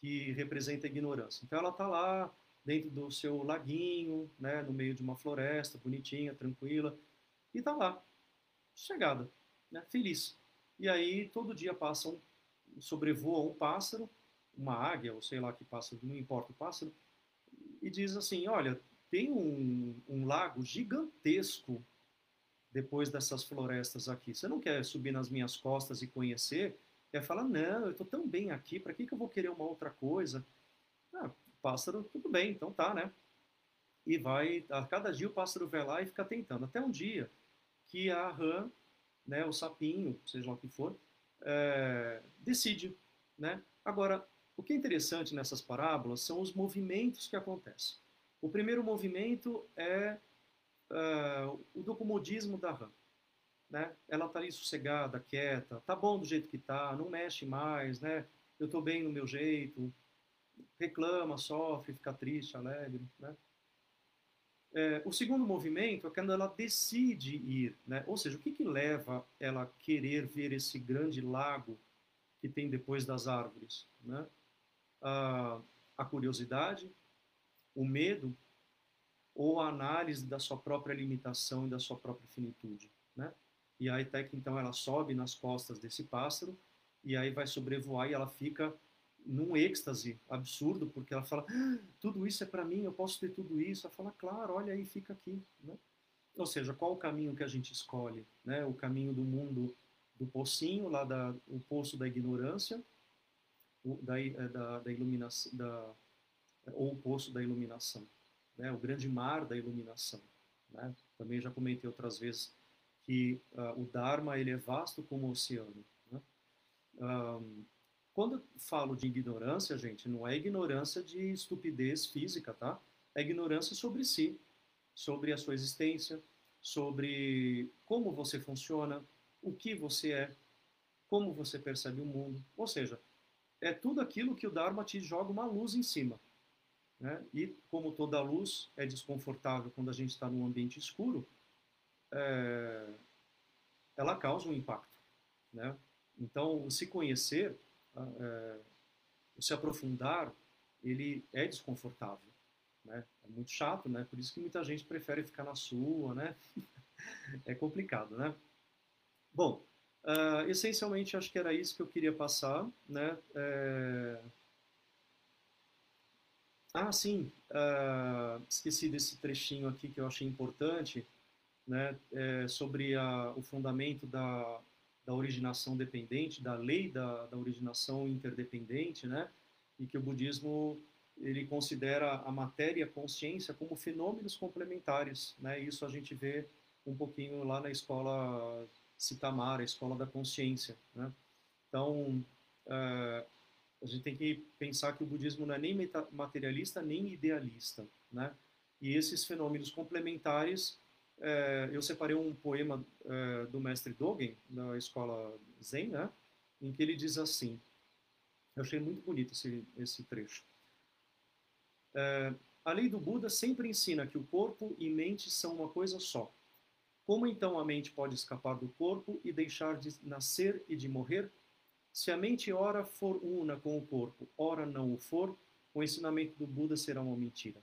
A: que representa a ignorância. Então, ela está lá dentro do seu laguinho, né, no meio de uma floresta, bonitinha, tranquila, e está lá, chegada, né, feliz. E aí, todo dia passa um, sobrevoa um pássaro, uma águia, ou sei lá que pássaro, não importa o pássaro, e diz assim, olha, tem um, um lago gigantesco depois dessas florestas aqui. Você não quer subir nas minhas costas e conhecer? Quer falar, não, eu estou tão bem aqui, para que, que eu vou querer uma outra coisa? Ah, pássaro, tudo bem, então tá, né? E vai, a cada dia o pássaro vai lá e fica tentando. Até um dia que a rã, né, o sapinho, seja lá o que for, é, decide, né? Agora, o que é interessante nessas parábolas são os movimentos que acontecem. O primeiro movimento é uh, o do comodismo da rã. Né? Ela está ali sossegada, quieta, tá bom do jeito que tá, não mexe mais, né? Eu estou bem no meu jeito, reclama, sofre, fica triste, alegre, né? É, o segundo movimento é quando ela decide ir, né? Ou seja, o que, que leva ela a querer ver esse grande lago que tem depois das árvores, né? A curiosidade, o medo ou a análise da sua própria limitação e da sua própria finitude, né? E até que então ela sobe nas costas desse pássaro e aí vai sobrevoar e ela fica num êxtase absurdo porque ela fala ah, tudo isso é para mim, eu posso ter tudo isso. Ela fala claro, olha aí, fica aqui, né? Ou seja, qual o caminho que a gente escolhe, né? O caminho do mundo do pocinho, lá da o poço da ignorância, da, eh, da, da iluminação, da ou o poço da iluminação, né? o grande mar da iluminação. Né? Também já comentei outras vezes que uh, o Dharma ele é vasto como o oceano. Né? Um, quando falo de ignorância, gente, não é ignorância de estupidez física, tá? É ignorância sobre si, sobre a sua existência, sobre como você funciona, o que você é, como você percebe o mundo. Ou seja, é tudo aquilo que o Dharma te joga uma luz em cima. Né? E como toda luz é desconfortável quando a gente está num ambiente escuro, é, ela causa um impacto. Né? Então, se conhecer, é, se aprofundar, ele é desconfortável. Né? É muito chato, né? Por isso que muita gente prefere ficar na sua, né? é complicado, né? Bom, uh, essencialmente acho que era isso que eu queria passar, né? É... Ah, sim, uh, esqueci desse trechinho aqui que eu achei importante, né, é, sobre a, o fundamento da, da originação dependente, da lei da, da originação interdependente, né, e que o budismo ele considera a matéria e a consciência como fenômenos complementares, né, isso a gente vê um pouquinho lá na escola Citamara, a escola da consciência, né. Então, uh, a gente tem que pensar que o budismo não é nem materialista nem idealista, né? E esses fenômenos complementares, é, eu separei um poema é, do mestre Dogen da escola Zen, né? Em que ele diz assim, eu achei muito bonito esse, esse trecho. A lei do Buda sempre ensina que o corpo e mente são uma coisa só. Como então a mente pode escapar do corpo e deixar de nascer e de morrer? Se a mente ora for una com o corpo, ora não o for, o ensinamento do Buda será uma mentira.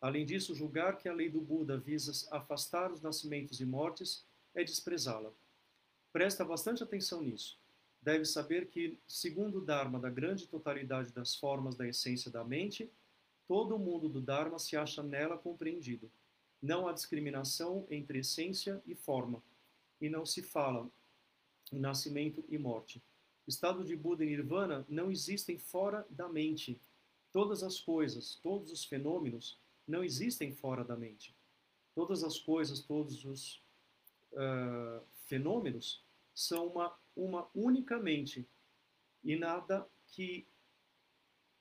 A: Além disso, julgar que a lei do Buda visa afastar os nascimentos e mortes é desprezá-la. Presta bastante atenção nisso. Deve saber que, segundo o Dharma da grande totalidade das formas da essência da mente, todo o mundo do Dharma se acha nela compreendido. Não há discriminação entre essência e forma, e não se fala em nascimento e morte estado de Buda e Nirvana não existem fora da mente. Todas as coisas, todos os fenômenos não existem fora da mente. Todas as coisas, todos os uh, fenômenos são uma, uma única mente e nada que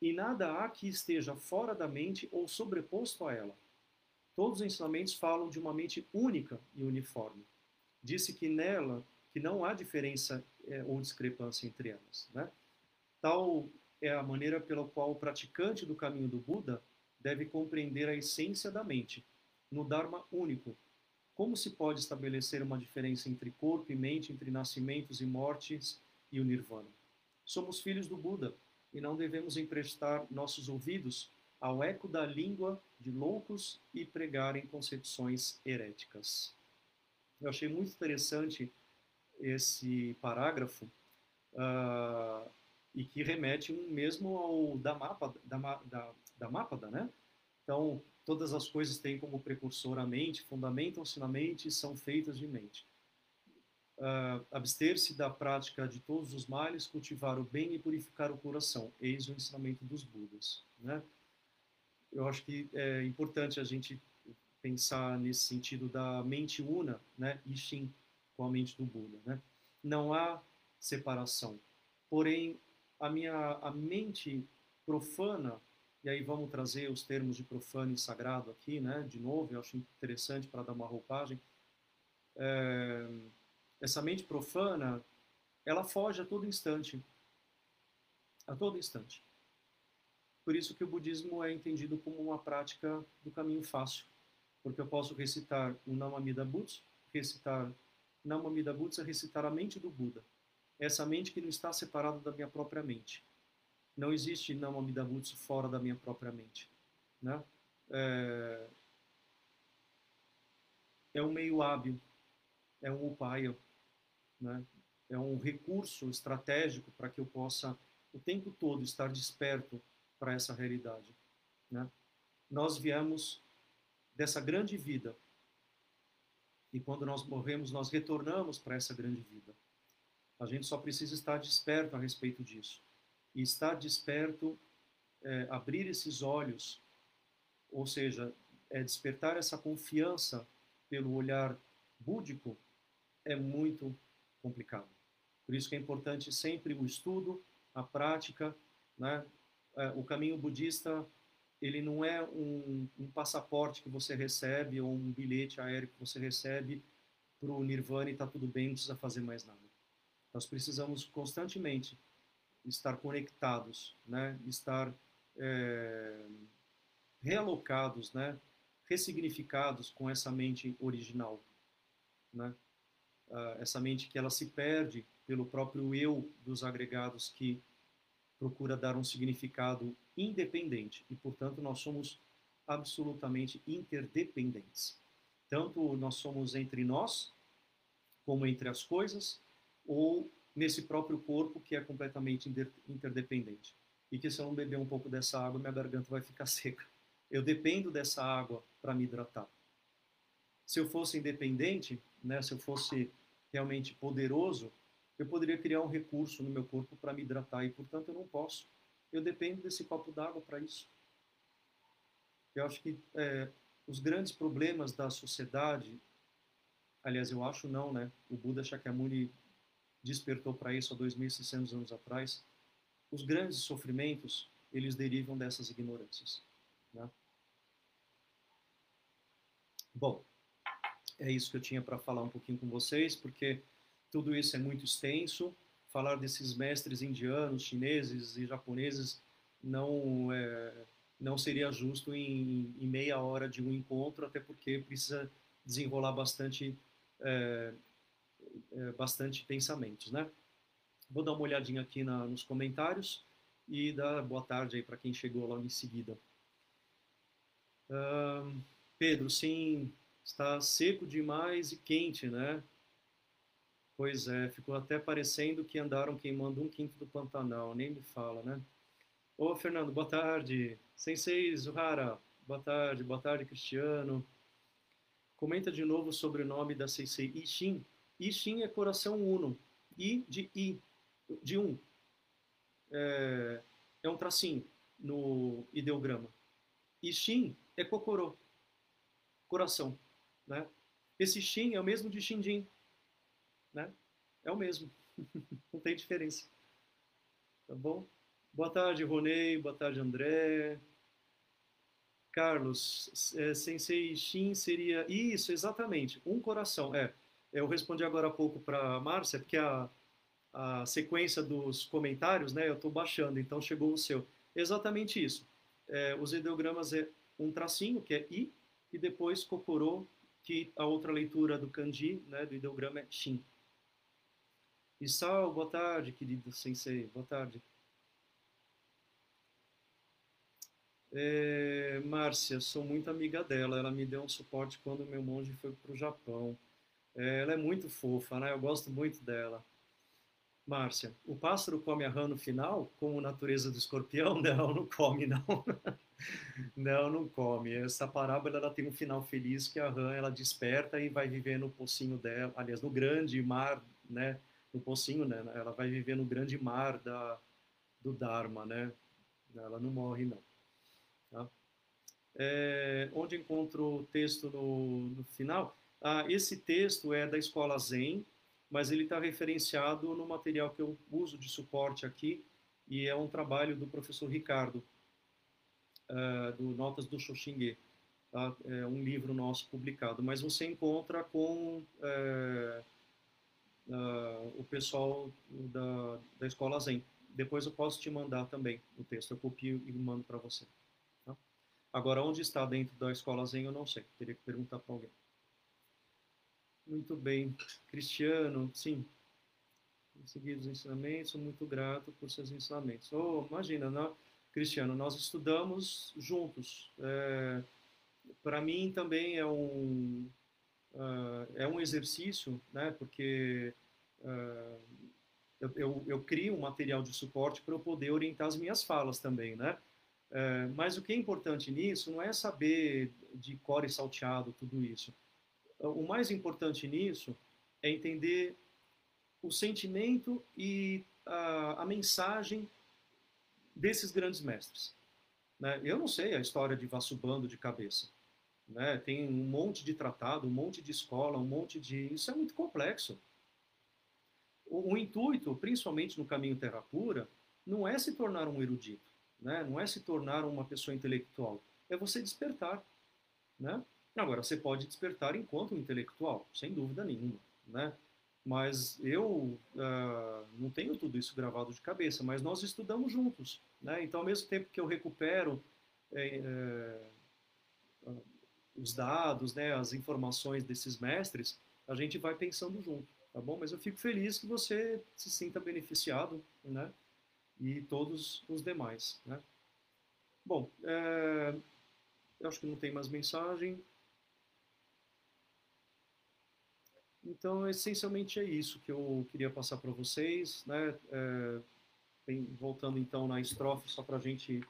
A: e nada há que esteja fora da mente ou sobreposto a ela. Todos os ensinamentos falam de uma mente única e uniforme. Disse que nela que não há diferença é, ou discrepância entre elas. Né? Tal é a maneira pela qual o praticante do caminho do Buda deve compreender a essência da mente, no Dharma único. Como se pode estabelecer uma diferença entre corpo e mente, entre nascimentos e mortes e o Nirvana? Somos filhos do Buda e não devemos emprestar nossos ouvidos ao eco da língua de loucos e pregarem concepções heréticas. Eu achei muito interessante esse parágrafo uh, e que remete um mesmo ao da mapa da, da, da Mápada, né? Então, todas as coisas têm como precursor a mente, fundamentam-se na mente e são feitas de mente. Uh, Abster-se da prática de todos os males, cultivar o bem e purificar o coração. Eis o ensinamento dos Budas, né? Eu acho que é importante a gente pensar nesse sentido da mente una, né, Ishin, com a mente do Buda, né? Não há separação. Porém, a minha a mente profana, e aí vamos trazer os termos de profano e sagrado aqui, né? De novo, eu acho interessante para dar uma roupagem. É, essa mente profana, ela foge a todo instante. A todo instante. Por isso que o budismo é entendido como uma prática do caminho fácil, porque eu posso recitar o Namamida Butsu, recitar Namamida Butsu é recitar a mente do Buda. Essa mente que não está separada da minha própria mente. Não existe Namamida Butsu fora da minha própria mente, né? É, é um meio hábil, é um upaya, né? É um recurso estratégico para que eu possa o tempo todo estar desperto para essa realidade. Né? Nós viemos dessa grande vida e quando nós morremos, nós retornamos para essa grande vida. A gente só precisa estar desperto a respeito disso. E estar desperto, é, abrir esses olhos, ou seja, é despertar essa confiança pelo olhar búdico, é muito complicado. Por isso que é importante sempre o estudo, a prática, né? É, o caminho budista ele não é um, um, passaporte que você recebe ou um bilhete aéreo que você recebe para o nirvana e está tudo bem, não precisa fazer mais nada. Nós precisamos constantemente estar conectados, né? estar é, realocados, né? ressignificados com essa mente original. Né? Uh, essa mente que ela se perde pelo próprio eu dos agregados que procura dar um significado independente e, portanto, nós somos absolutamente interdependentes. Tanto nós somos entre nós, como entre as coisas, ou nesse próprio corpo que é completamente interdependente. E que se eu não beber um pouco dessa água, minha garganta vai ficar seca. Eu dependo dessa água para me hidratar. Se eu fosse independente, né, se eu fosse realmente poderoso, eu poderia criar um recurso no meu corpo para me hidratar e, portanto, eu não posso. Eu dependo desse copo d'água para isso. Eu acho que é, os grandes problemas da sociedade, aliás, eu acho não, né? O Buda Shakyamuni despertou para isso há 2.600 anos atrás. Os grandes sofrimentos, eles derivam dessas ignorâncias. Né? Bom, é isso que eu tinha para falar um pouquinho com vocês, porque tudo isso é muito extenso. Falar desses mestres indianos, chineses e japoneses não é, não seria justo em, em, meia hora de um encontro, até porque precisa desenrolar bastante é, é, bastante pensamentos, né? Vou dar uma olhadinha aqui na, nos comentários e dar boa tarde aí para quem chegou logo em seguida. Uh, Pedro, sim, está seco demais e quente, né? Pois é, ficou até parecendo que andaram queimando um quinto do Pantanal, nem me fala, né? Ô, Fernando, boa tarde. Sensei Zuhara, boa tarde. Boa tarde, Cristiano. Comenta de novo sobre o nome da Sensei Ishin. Ishin é coração uno. I de I, de um. É, é um tracinho no ideograma. Ishin é Kokoro, coração. Né? Esse Shin é o mesmo de Shinjin, né? É o mesmo. Não tem diferença. Tá bom? Boa tarde, Ronei. Boa tarde, André. Carlos, é, Sensei Shin seria isso, exatamente, um coração. É, eu respondi agora há pouco para a Márcia, porque a, a sequência dos comentários, né, eu estou baixando, então chegou o seu. Exatamente isso. É, os ideogramas é um tracinho, que é I, e depois Kokoro, que a outra leitura do kanji, né, do ideograma é Shin. Isao, boa tarde, querido sensei, boa tarde. É, Márcia, sou muito amiga dela. Ela me deu um suporte quando meu monge foi para o Japão. É, ela é muito fofa, né? Eu gosto muito dela. Márcia, o pássaro come a rã no final, como natureza do escorpião? Não, não come, não. não, não come. Essa parábola ela tem um final feliz que a rã ela desperta e vai viver no pocinho dela, aliás, no grande mar, né? No pocinho, né? Ela vai viver no grande mar da, do Dharma, né? Ela não morre, não. Tá? É, onde encontro o texto no, no final? Ah, esse texto é da Escola Zen, mas ele está referenciado no material que eu uso de suporte aqui, e é um trabalho do professor Ricardo, uh, do Notas do Xoxingue. Tá? É um livro nosso publicado, mas você encontra com uh, uh, o pessoal da, da Escola Zen. Depois eu posso te mandar também o texto, eu copio e mando para você. Agora, onde está dentro da escola Zen, eu não sei. Teria que perguntar para alguém. Muito bem. Cristiano, sim. Seguir os ensinamentos, sou muito grato por seus ensinamentos. Oh, imagina, não? Né? Cristiano, nós estudamos juntos. É, para mim também é um, uh, é um exercício, né? Porque uh, eu, eu, eu crio um material de suporte para eu poder orientar as minhas falas também, né? É, mas o que é importante nisso não é saber de core salteado tudo isso. O mais importante nisso é entender o sentimento e a, a mensagem desses grandes mestres. Né? Eu não sei a história de Vassubando de cabeça. Né? Tem um monte de tratado, um monte de escola, um monte de. Isso é muito complexo. O, o intuito, principalmente no caminho terra pura, não é se tornar um erudito né? Não é se tornar uma pessoa intelectual, é você despertar, né? Agora, você pode despertar enquanto intelectual, sem dúvida nenhuma, né? Mas eu uh, não tenho tudo isso gravado de cabeça, mas nós estudamos juntos, né? Então, ao mesmo tempo que eu recupero é, é, os dados, né, as informações desses mestres, a gente vai pensando junto, tá bom? Mas eu fico feliz que você se sinta beneficiado, né? e todos os demais. Né? Bom, é, eu acho que não tem mais mensagem. Então, essencialmente é isso que eu queria passar para vocês. Né? É, voltando então na estrofe, só para a gente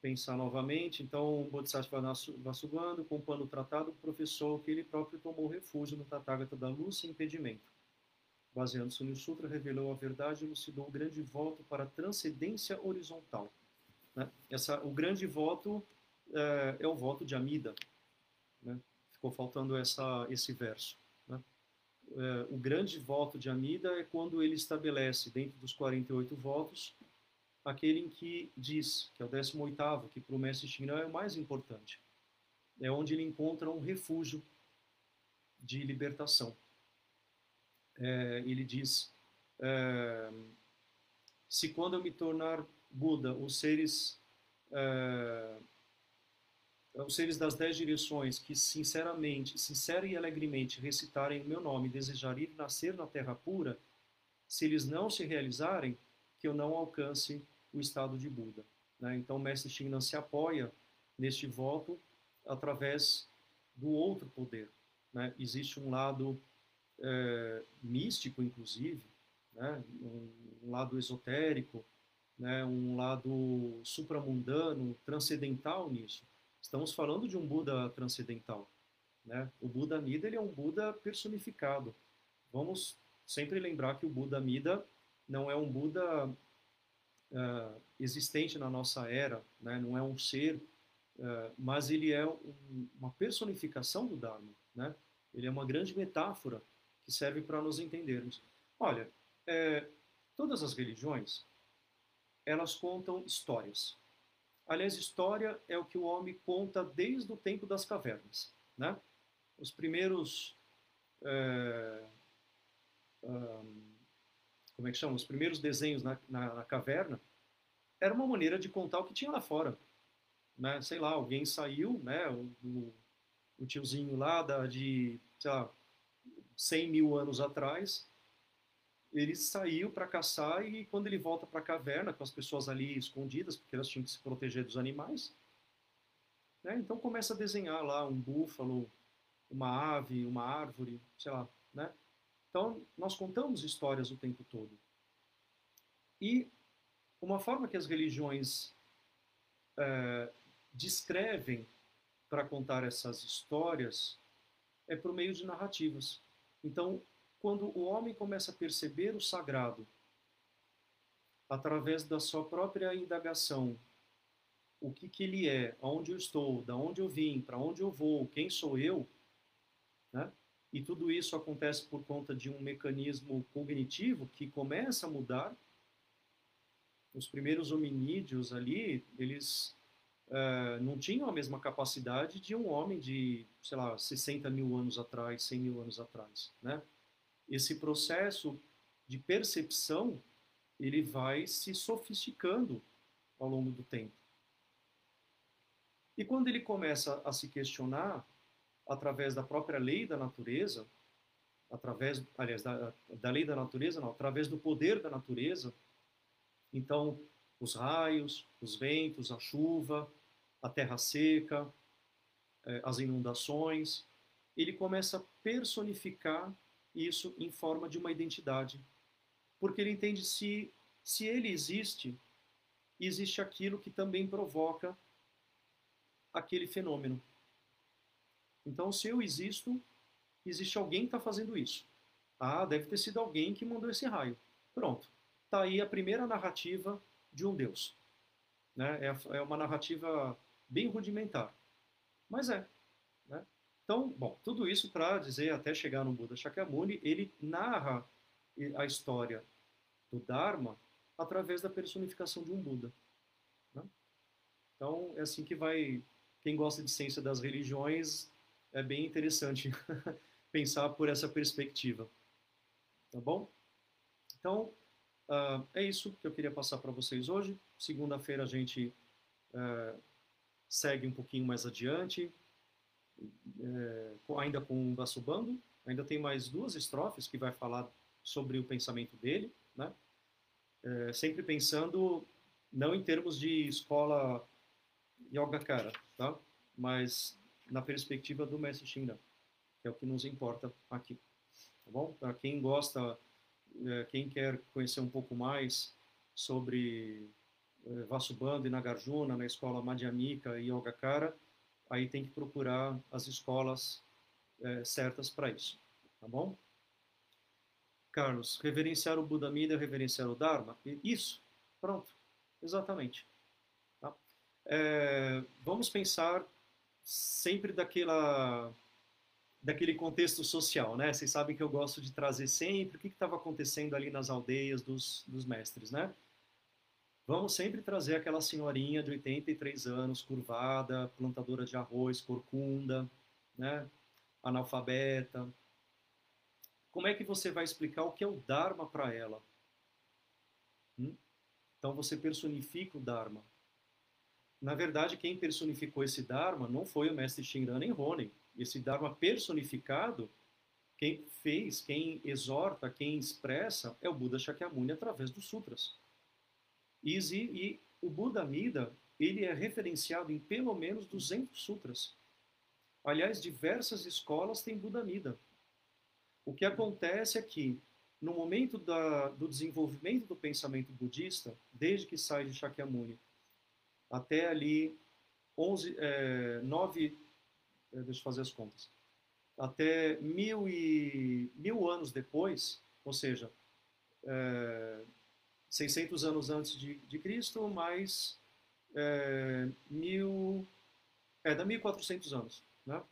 A: pensar novamente. Então, Bodhisattva Vasubandhu, com o pano tratado, professor que ele próprio tomou refúgio no Tathagata da luz sem impedimento baseando-se no Sutra, revelou a verdade e elucidou o grande voto para a transcendência horizontal. Né? Essa, o grande voto é, é, o voto de Amida. Né? Ficou faltando essa, esse verso. Né? É, o grande voto de Amida é quando ele estabelece, dentro dos 48 votos, aquele em que diz, que é o 18º, que para o mestre Shinran é o mais importante. É onde ele encontra um refúgio de libertação é, ele diz: é, se quando eu me tornar Buda, os seres é, os seres das dez direções que sinceramente, sincera e alegremente recitarem o meu nome e desejarem nascer na terra pura, se eles não se realizarem, que eu não alcance o estado de Buda. Né? Então, o mestre Shinran se apoia neste voto através do outro poder. Né? Existe um lado é, místico, inclusive, né? um, um lado esotérico, né? um lado supramundano, transcendental nisso. Estamos falando de um Buda transcendental. Né? O Buda Mida ele é um Buda personificado. Vamos sempre lembrar que o Buda Mida não é um Buda uh, existente na nossa era, né? não é um ser, uh, mas ele é um, uma personificação do Dharma. Né? Ele é uma grande metáfora que serve para nos entendermos. Olha, é, todas as religiões, elas contam histórias. Aliás, história é o que o homem conta desde o tempo das cavernas. Né? Os primeiros. É, um, como é que chama? Os primeiros desenhos na, na, na, caverna era uma maneira de contar o que tinha lá fora. Né? Sei lá, alguém saiu, né? o, o, o tiozinho lá da, de, sei lá, 100 mil anos atrás, ele saiu para caçar e quando ele volta para a caverna, com as pessoas ali escondidas, porque elas tinham que se proteger dos animais, né? então começa a desenhar lá um búfalo, uma ave, uma árvore, sei lá. Né? Então, nós contamos histórias o tempo todo. E uma forma que as religiões é, descrevem para contar essas histórias é por meio de narrativas. Então, quando o homem começa a perceber o sagrado através da sua própria indagação, o que, que ele é, aonde eu estou, da onde eu vim, para onde eu vou, quem sou eu, né? E tudo isso acontece por conta de um mecanismo cognitivo que começa a mudar. Os primeiros hominídeos ali, eles uh, não tinham a mesma capacidade de um homem de, sei lá, 60 mil anos atrás, 100 mil anos atrás, né? esse processo de percepção ele vai se sofisticando ao longo do tempo. E quando ele começa a se questionar através da própria lei da natureza, através, aliás, da, da lei da natureza, não, através do poder da natureza, então os raios, os ventos, a chuva, a terra seca, eh, as inundações, ele começa a personificar isso em forma de uma identidade. Porque ele entende se, se ele existe, existe aquilo que também provoca aquele fenômeno. Então, se eu existo, existe alguém que está fazendo isso. Ah, deve ter sido alguém que mandou esse raio. Pronto. Está aí a primeira narrativa de um Deus. Né? É, é uma narrativa bem rudimentar. Mas é. Né? Então, bom, tudo isso para dizer, até chegar no Buda Shakyamuni, ele narra a história do Dharma através da personificação de um Buda. Né? Então, é assim que vai. Quem gosta de ciência das religiões, é bem interessante pensar por essa perspectiva. Tá bom? Então, uh, é isso que eu queria passar para vocês hoje. Segunda-feira a gente uh, segue um pouquinho mais adiante, é, ainda com o Basubando, ainda tem mais duas estrofes que vai falar sobre o pensamento dele, né? É, sempre pensando não em termos de escola Yogacara, tá? Mas na perspectiva do mestre Shinran, que é o que nos importa aqui, tá bom? Para quem gosta, é, quem quer conhecer um pouco mais sobre é, Vasubandhu e Nagarjuna na escola Madhyamika e Yogacara, aí tem que procurar as escolas é, certas para isso, tá bom? Carlos, reverenciar o Buda Mida, reverenciar o Dharma? Isso, pronto, exatamente. Tá? É, vamos pensar sempre daquela, daquele contexto social, né? Vocês sabem que eu gosto de trazer sempre o que estava acontecendo ali nas aldeias dos, dos mestres, né? Vamos sempre trazer aquela senhorinha de 83 anos, curvada, plantadora de arroz, corcunda, né? analfabeta. Como é que você vai explicar o que é o Dharma para ela? Hum? Então você personifica o Dharma. Na verdade, quem personificou esse Dharma não foi o mestre Shinran nem Ronen. Esse Dharma personificado, quem fez, quem exorta, quem expressa é o Buda Shakyamuni através dos sutras. E, e o Buda Mida, ele é referenciado em pelo menos 200 sutras. Aliás, diversas escolas têm Buda Mida. O que acontece é que, no momento da, do desenvolvimento do pensamento budista, desde que sai de Shakyamuni até ali 11, é, 9, é, deixa eu fazer as contas, até mil, e, mil anos depois, ou seja, é, 600 anos antes de, de Cristo, mais é, mil, é, dá 1400 anos. Né?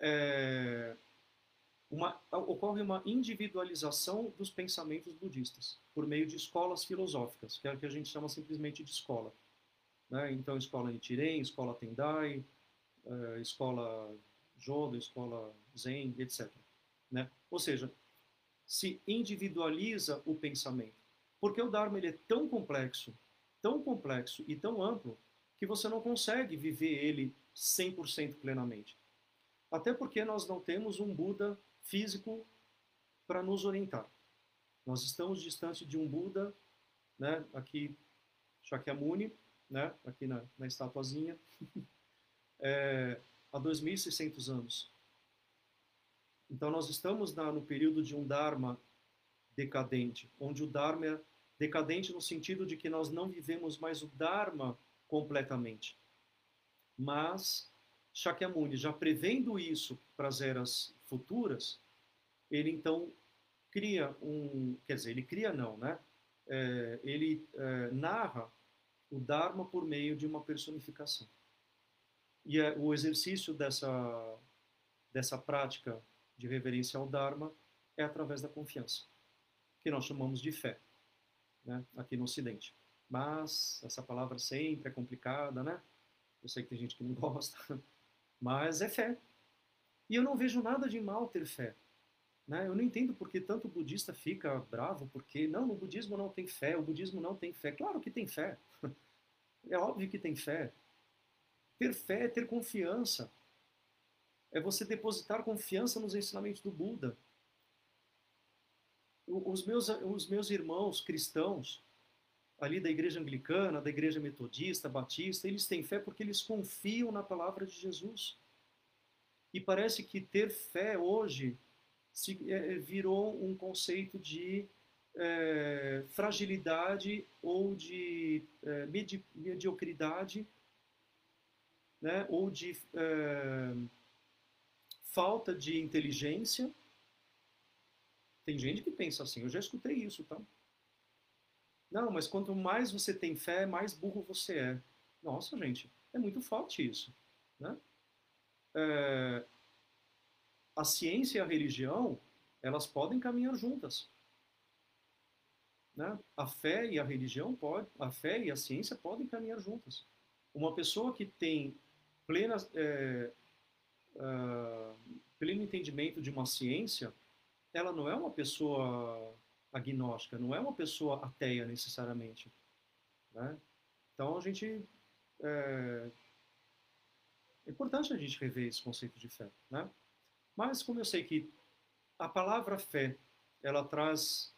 A: É, uma, ocorre uma individualização dos pensamentos budistas por meio de escolas filosóficas, que é o que a gente chama simplesmente de escola. Né? Então, escola Nichiren, escola Tendai, uh, escola Jodo, escola Zen, etc. Né? Ou seja, se individualiza o pensamento. Porque o Dharma ele é tão complexo, tão complexo e tão amplo, que você não consegue viver ele 100% plenamente. Até porque nós não temos um Buda físico para nos orientar. Nós estamos distante de um Buda, né, aqui Shakyamuni, né, aqui na, na estatuazinha, é, há 2.600 anos. Então nós estamos na, no período de um Dharma decadente, onde o Dharma é decadente no sentido de que nós não vivemos mais o Dharma completamente. Mas Shakyamuni, já prevendo isso para as eras futuras, ele então cria um, quer dizer, ele cria não, né? É, ele é, narra o Dharma por meio de uma personificação. E é, o exercício dessa, dessa prática de reverência ao Dharma é através da confiança, que nós chamamos de fé, né, aqui no Ocidente. Mas essa palavra sempre é complicada, né? Eu sei que tem gente que não gosta, mas é fé. E eu não vejo nada de mal ter fé. Né? Eu não entendo porque tanto budista fica bravo, porque não, no budismo não tem fé, o budismo não tem fé. Claro que tem fé. É óbvio que tem fé. Ter fé é ter confiança. É você depositar confiança nos ensinamentos do Buda. Os meus, os meus irmãos cristãos, ali da igreja anglicana, da igreja metodista, batista, eles têm fé porque eles confiam na palavra de Jesus. E parece que ter fé hoje se, é, virou um conceito de é, fragilidade ou de é, medi mediocridade, né, ou de é, falta de inteligência. Tem gente que pensa assim, eu já escutei isso, tá? Não, mas quanto mais você tem fé, mais burro você é. Nossa, gente, é muito forte isso, né? É, a ciência e a religião, elas podem caminhar juntas. Né? A fé e a religião pode, a fé e a ciência podem caminhar juntas. Uma pessoa que tem plena, é, uh, pleno entendimento de uma ciência, ela não é uma pessoa agnóstica, não é uma pessoa ateia necessariamente. Né? Então a gente é, é importante a gente rever esse conceito de fé, né? Mas como eu sei que a palavra fé ela traz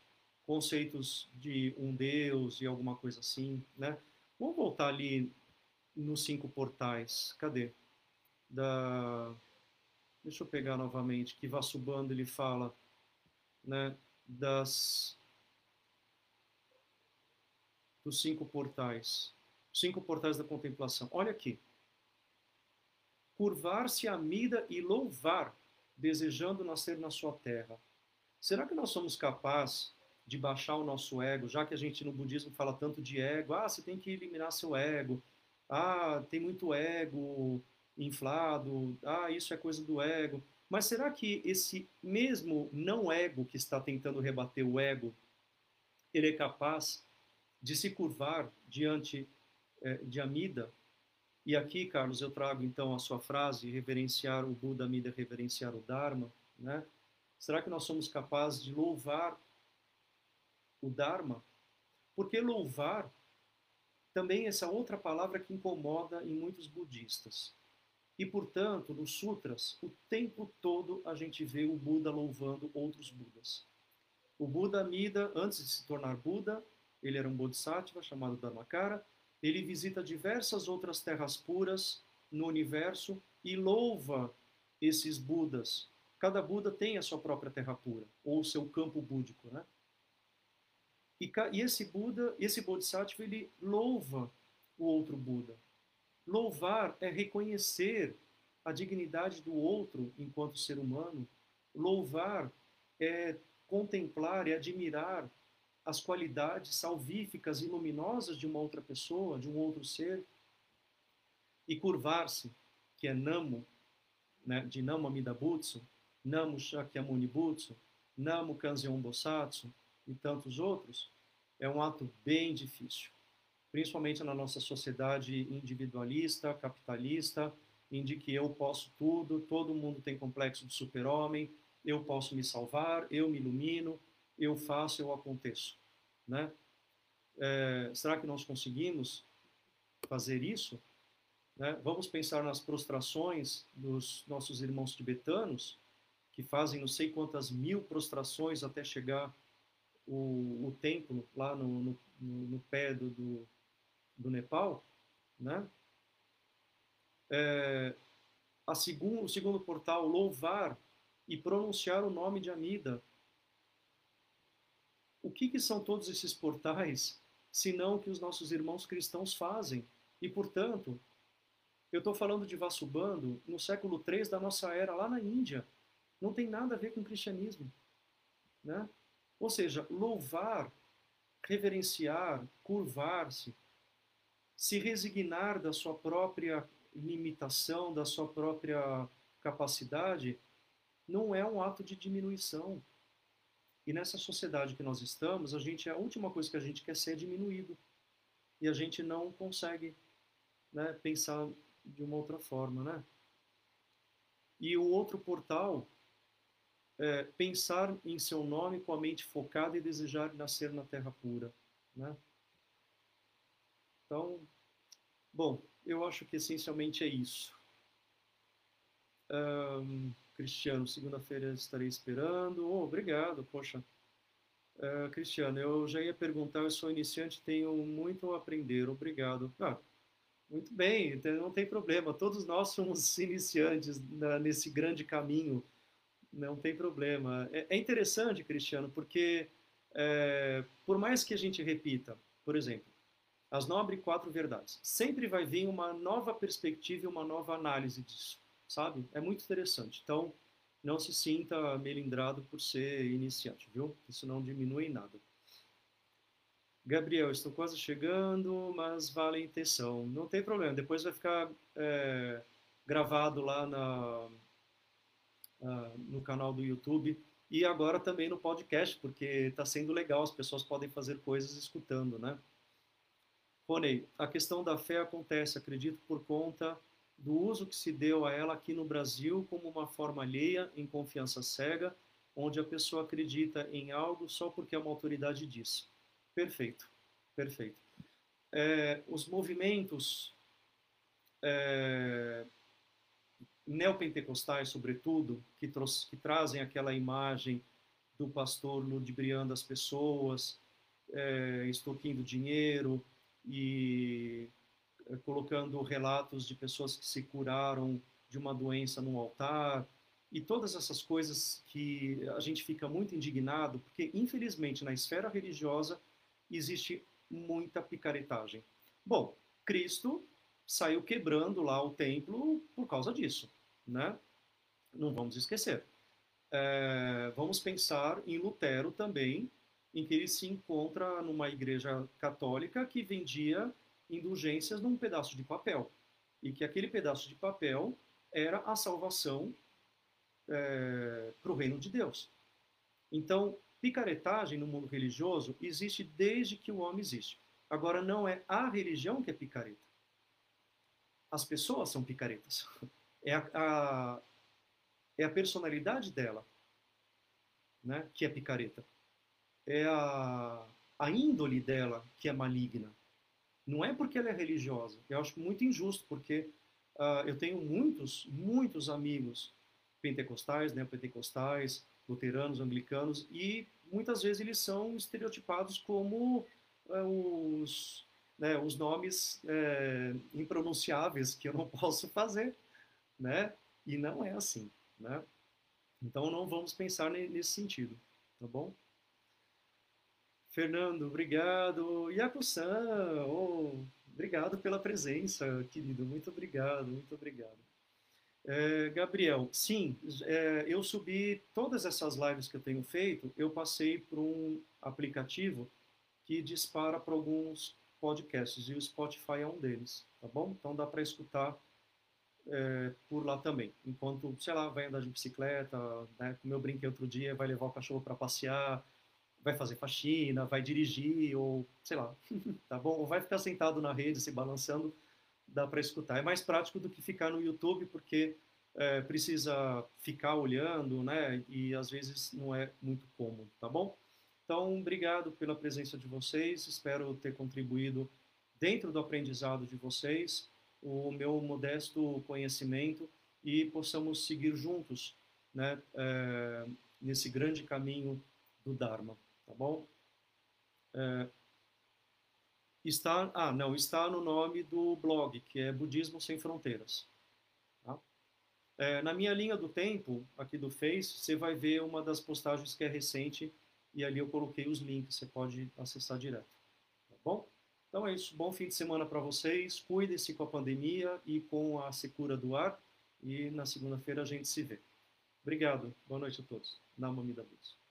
A: conceitos de um Deus e alguma coisa assim, né? Vamos voltar ali nos cinco portais. Cadê? Da Deixa eu pegar novamente que Vasubandhu ele fala, né, das dos cinco portais. Cinco portais da contemplação. Olha aqui. Curvar-se a mida e louvar, desejando nascer na sua terra. Será que nós somos capazes de baixar o nosso ego, já que a gente no budismo fala tanto de ego, ah, você tem que eliminar seu ego, ah, tem muito ego inflado, ah, isso é coisa do ego. Mas será que esse mesmo não ego que está tentando rebater o ego, ele é capaz de se curvar diante é, de Amida? E aqui, Carlos, eu trago então a sua frase, reverenciar o Buda, Amida, reverenciar o Dharma, né? Será que nós somos capazes de louvar o Dharma, porque louvar também é essa outra palavra que incomoda em muitos budistas. E, portanto, nos sutras, o tempo todo a gente vê o Buda louvando outros Budas. O Buda Amida, antes de se tornar Buda, ele era um Bodhisattva chamado Dharmakara. Ele visita diversas outras terras puras no universo e louva esses Budas. Cada Buda tem a sua própria terra pura, ou o seu campo búdico, né? E, esse Buda, esse Bodhisattva, ele louva o outro Buda. Louvar é reconhecer a dignidade do outro enquanto ser humano. Louvar é contemplar e admirar as qualidades salvíficas e luminosas de uma outra pessoa, de um outro ser. E curvar-se, que é Namo, né, de Namo Amida Butsu, Namu Shakyamuni Butsu, Namu Kanzeon Bosatsu e tantos outros, é um ato bem difícil, principalmente na nossa sociedade individualista, capitalista, em que eu posso tudo, todo mundo tem complexo de super-homem, eu posso me salvar, eu me ilumino, eu faço, eu aconteço, né? É, será que nós conseguimos fazer isso? Né? Vamos pensar nas prostrações dos nossos irmãos tibetanos, que fazem não sei quantas mil prostrações até chegar o, o templo lá no, no, no pé do, do, do, Nepal, né? É, a segundo, o segundo portal, louvar e pronunciar o nome de Amida. O que, que são todos esses portais, senão que os nossos irmãos cristãos fazem? E, portanto, eu estou falando de Vasubando no século III da nossa era, lá na Índia. Não tem nada a ver com o cristianismo. Né? Ou seja, louvar, reverenciar, curvar-se, se resignar da sua própria limitação, da sua própria capacidade, não é um ato de diminuição. E nessa sociedade que nós estamos, a gente a última coisa que a gente quer ser é diminuído. E a gente não consegue né, pensar de uma outra forma, né? E o outro portal é, pensar em seu nome com a mente focada e desejar nascer na terra pura, né? Então, bom, eu acho que essencialmente é isso. Um, Cristiano, segunda-feira estarei esperando. Oh, obrigado, poxa. Uh, Cristiano, eu já ia perguntar, eu sou iniciante, tenho muito a aprender. Obrigado. Ah, muito bem, então não tem problema. Todos nós somos iniciantes nesse grande caminho não tem problema. É, é interessante, Cristiano, porque é, por mais que a gente repita, por exemplo, as nobres quatro verdades, sempre vai vir uma nova perspectiva e uma nova análise disso, sabe? É muito interessante. Então, não se sinta melindrado por ser iniciante, viu? Isso não diminui nada. Gabriel, estou quase chegando, mas vale a intenção. Não tem problema, depois vai ficar é, gravado lá na, uh, no canal do YouTube e agora também no podcast, porque está sendo legal, as pessoas podem fazer coisas escutando, né? Rony, a questão da fé acontece, acredito, por conta do uso que se deu a ela aqui no Brasil como uma forma alheia, em confiança cega, onde a pessoa acredita em algo só porque uma autoridade diz. Perfeito, perfeito. É, os movimentos é, neopentecostais, sobretudo, que, que trazem aquela imagem do pastor ludibriando as pessoas, é, dinheiro e é, colocando relatos de pessoas que se curaram de uma doença no altar e todas essas coisas que a gente fica muito indignado, porque infelizmente na esfera religiosa existe muita picaretagem. Bom, Cristo saiu quebrando lá o templo por causa disso, né? Não vamos esquecer. É, vamos pensar em Lutero também, em que ele se encontra numa igreja católica que vendia indulgências num pedaço de papel e que aquele pedaço de papel era a salvação é, para o reino de Deus. Então, picaretagem no mundo religioso existe desde que o homem existe. Agora, não é a religião que é picareta as pessoas são picaretas. É a, a, é a personalidade dela né, que é picareta. É a, a índole dela que é maligna. Não é porque ela é religiosa. Eu acho muito injusto, porque uh, eu tenho muitos, muitos amigos pentecostais, né, pentecostais, luteranos, anglicanos, e muitas vezes eles são estereotipados como uh, os né, os nomes é, impronunciáveis que eu não posso fazer, né? E não é assim, né? Então não vamos pensar nesse sentido, tá bom? Fernando, obrigado. Yaku-san, oh, obrigado pela presença, querido. Muito obrigado, muito obrigado. É, Gabriel, sim, é, eu subi todas essas lives que eu tenho feito, eu passei por um aplicativo que dispara para alguns podcasts e o Spotify é um deles, tá bom? Então dá para escutar é, por lá também. Enquanto, sei lá, vai andar de bicicleta, né? Como eu brinquei outro dia, vai levar o cachorro para passear, vai fazer faxina, vai dirigir, ou sei lá, tá bom? Ou vai ficar sentado na rede, se balançando, dá para escutar. É mais prático do que ficar no YouTube, porque é, precisa ficar olhando, né? E às vezes não é muito cômodo, tá bom? Então, obrigado pela presença de vocês, espero ter contribuído dentro do aprendizado de vocês o meu modesto conhecimento e possamos seguir juntos né, é, nesse grande caminho do Dharma, tá bom? É, está, ah, não, está no nome do blog, que é Budismo Sem Fronteiras. Tá? É, na minha linha do tempo, aqui do Face, você vai ver uma das postagens que é recente, e ali eu coloquei os links, você pode acessar direto. Tá bom? Então é isso. Bom fim de semana para vocês. Cuidem-se com a pandemia e com a secura do ar. E na segunda-feira a gente se vê. Obrigado. Boa noite a todos. Namamida Butsu.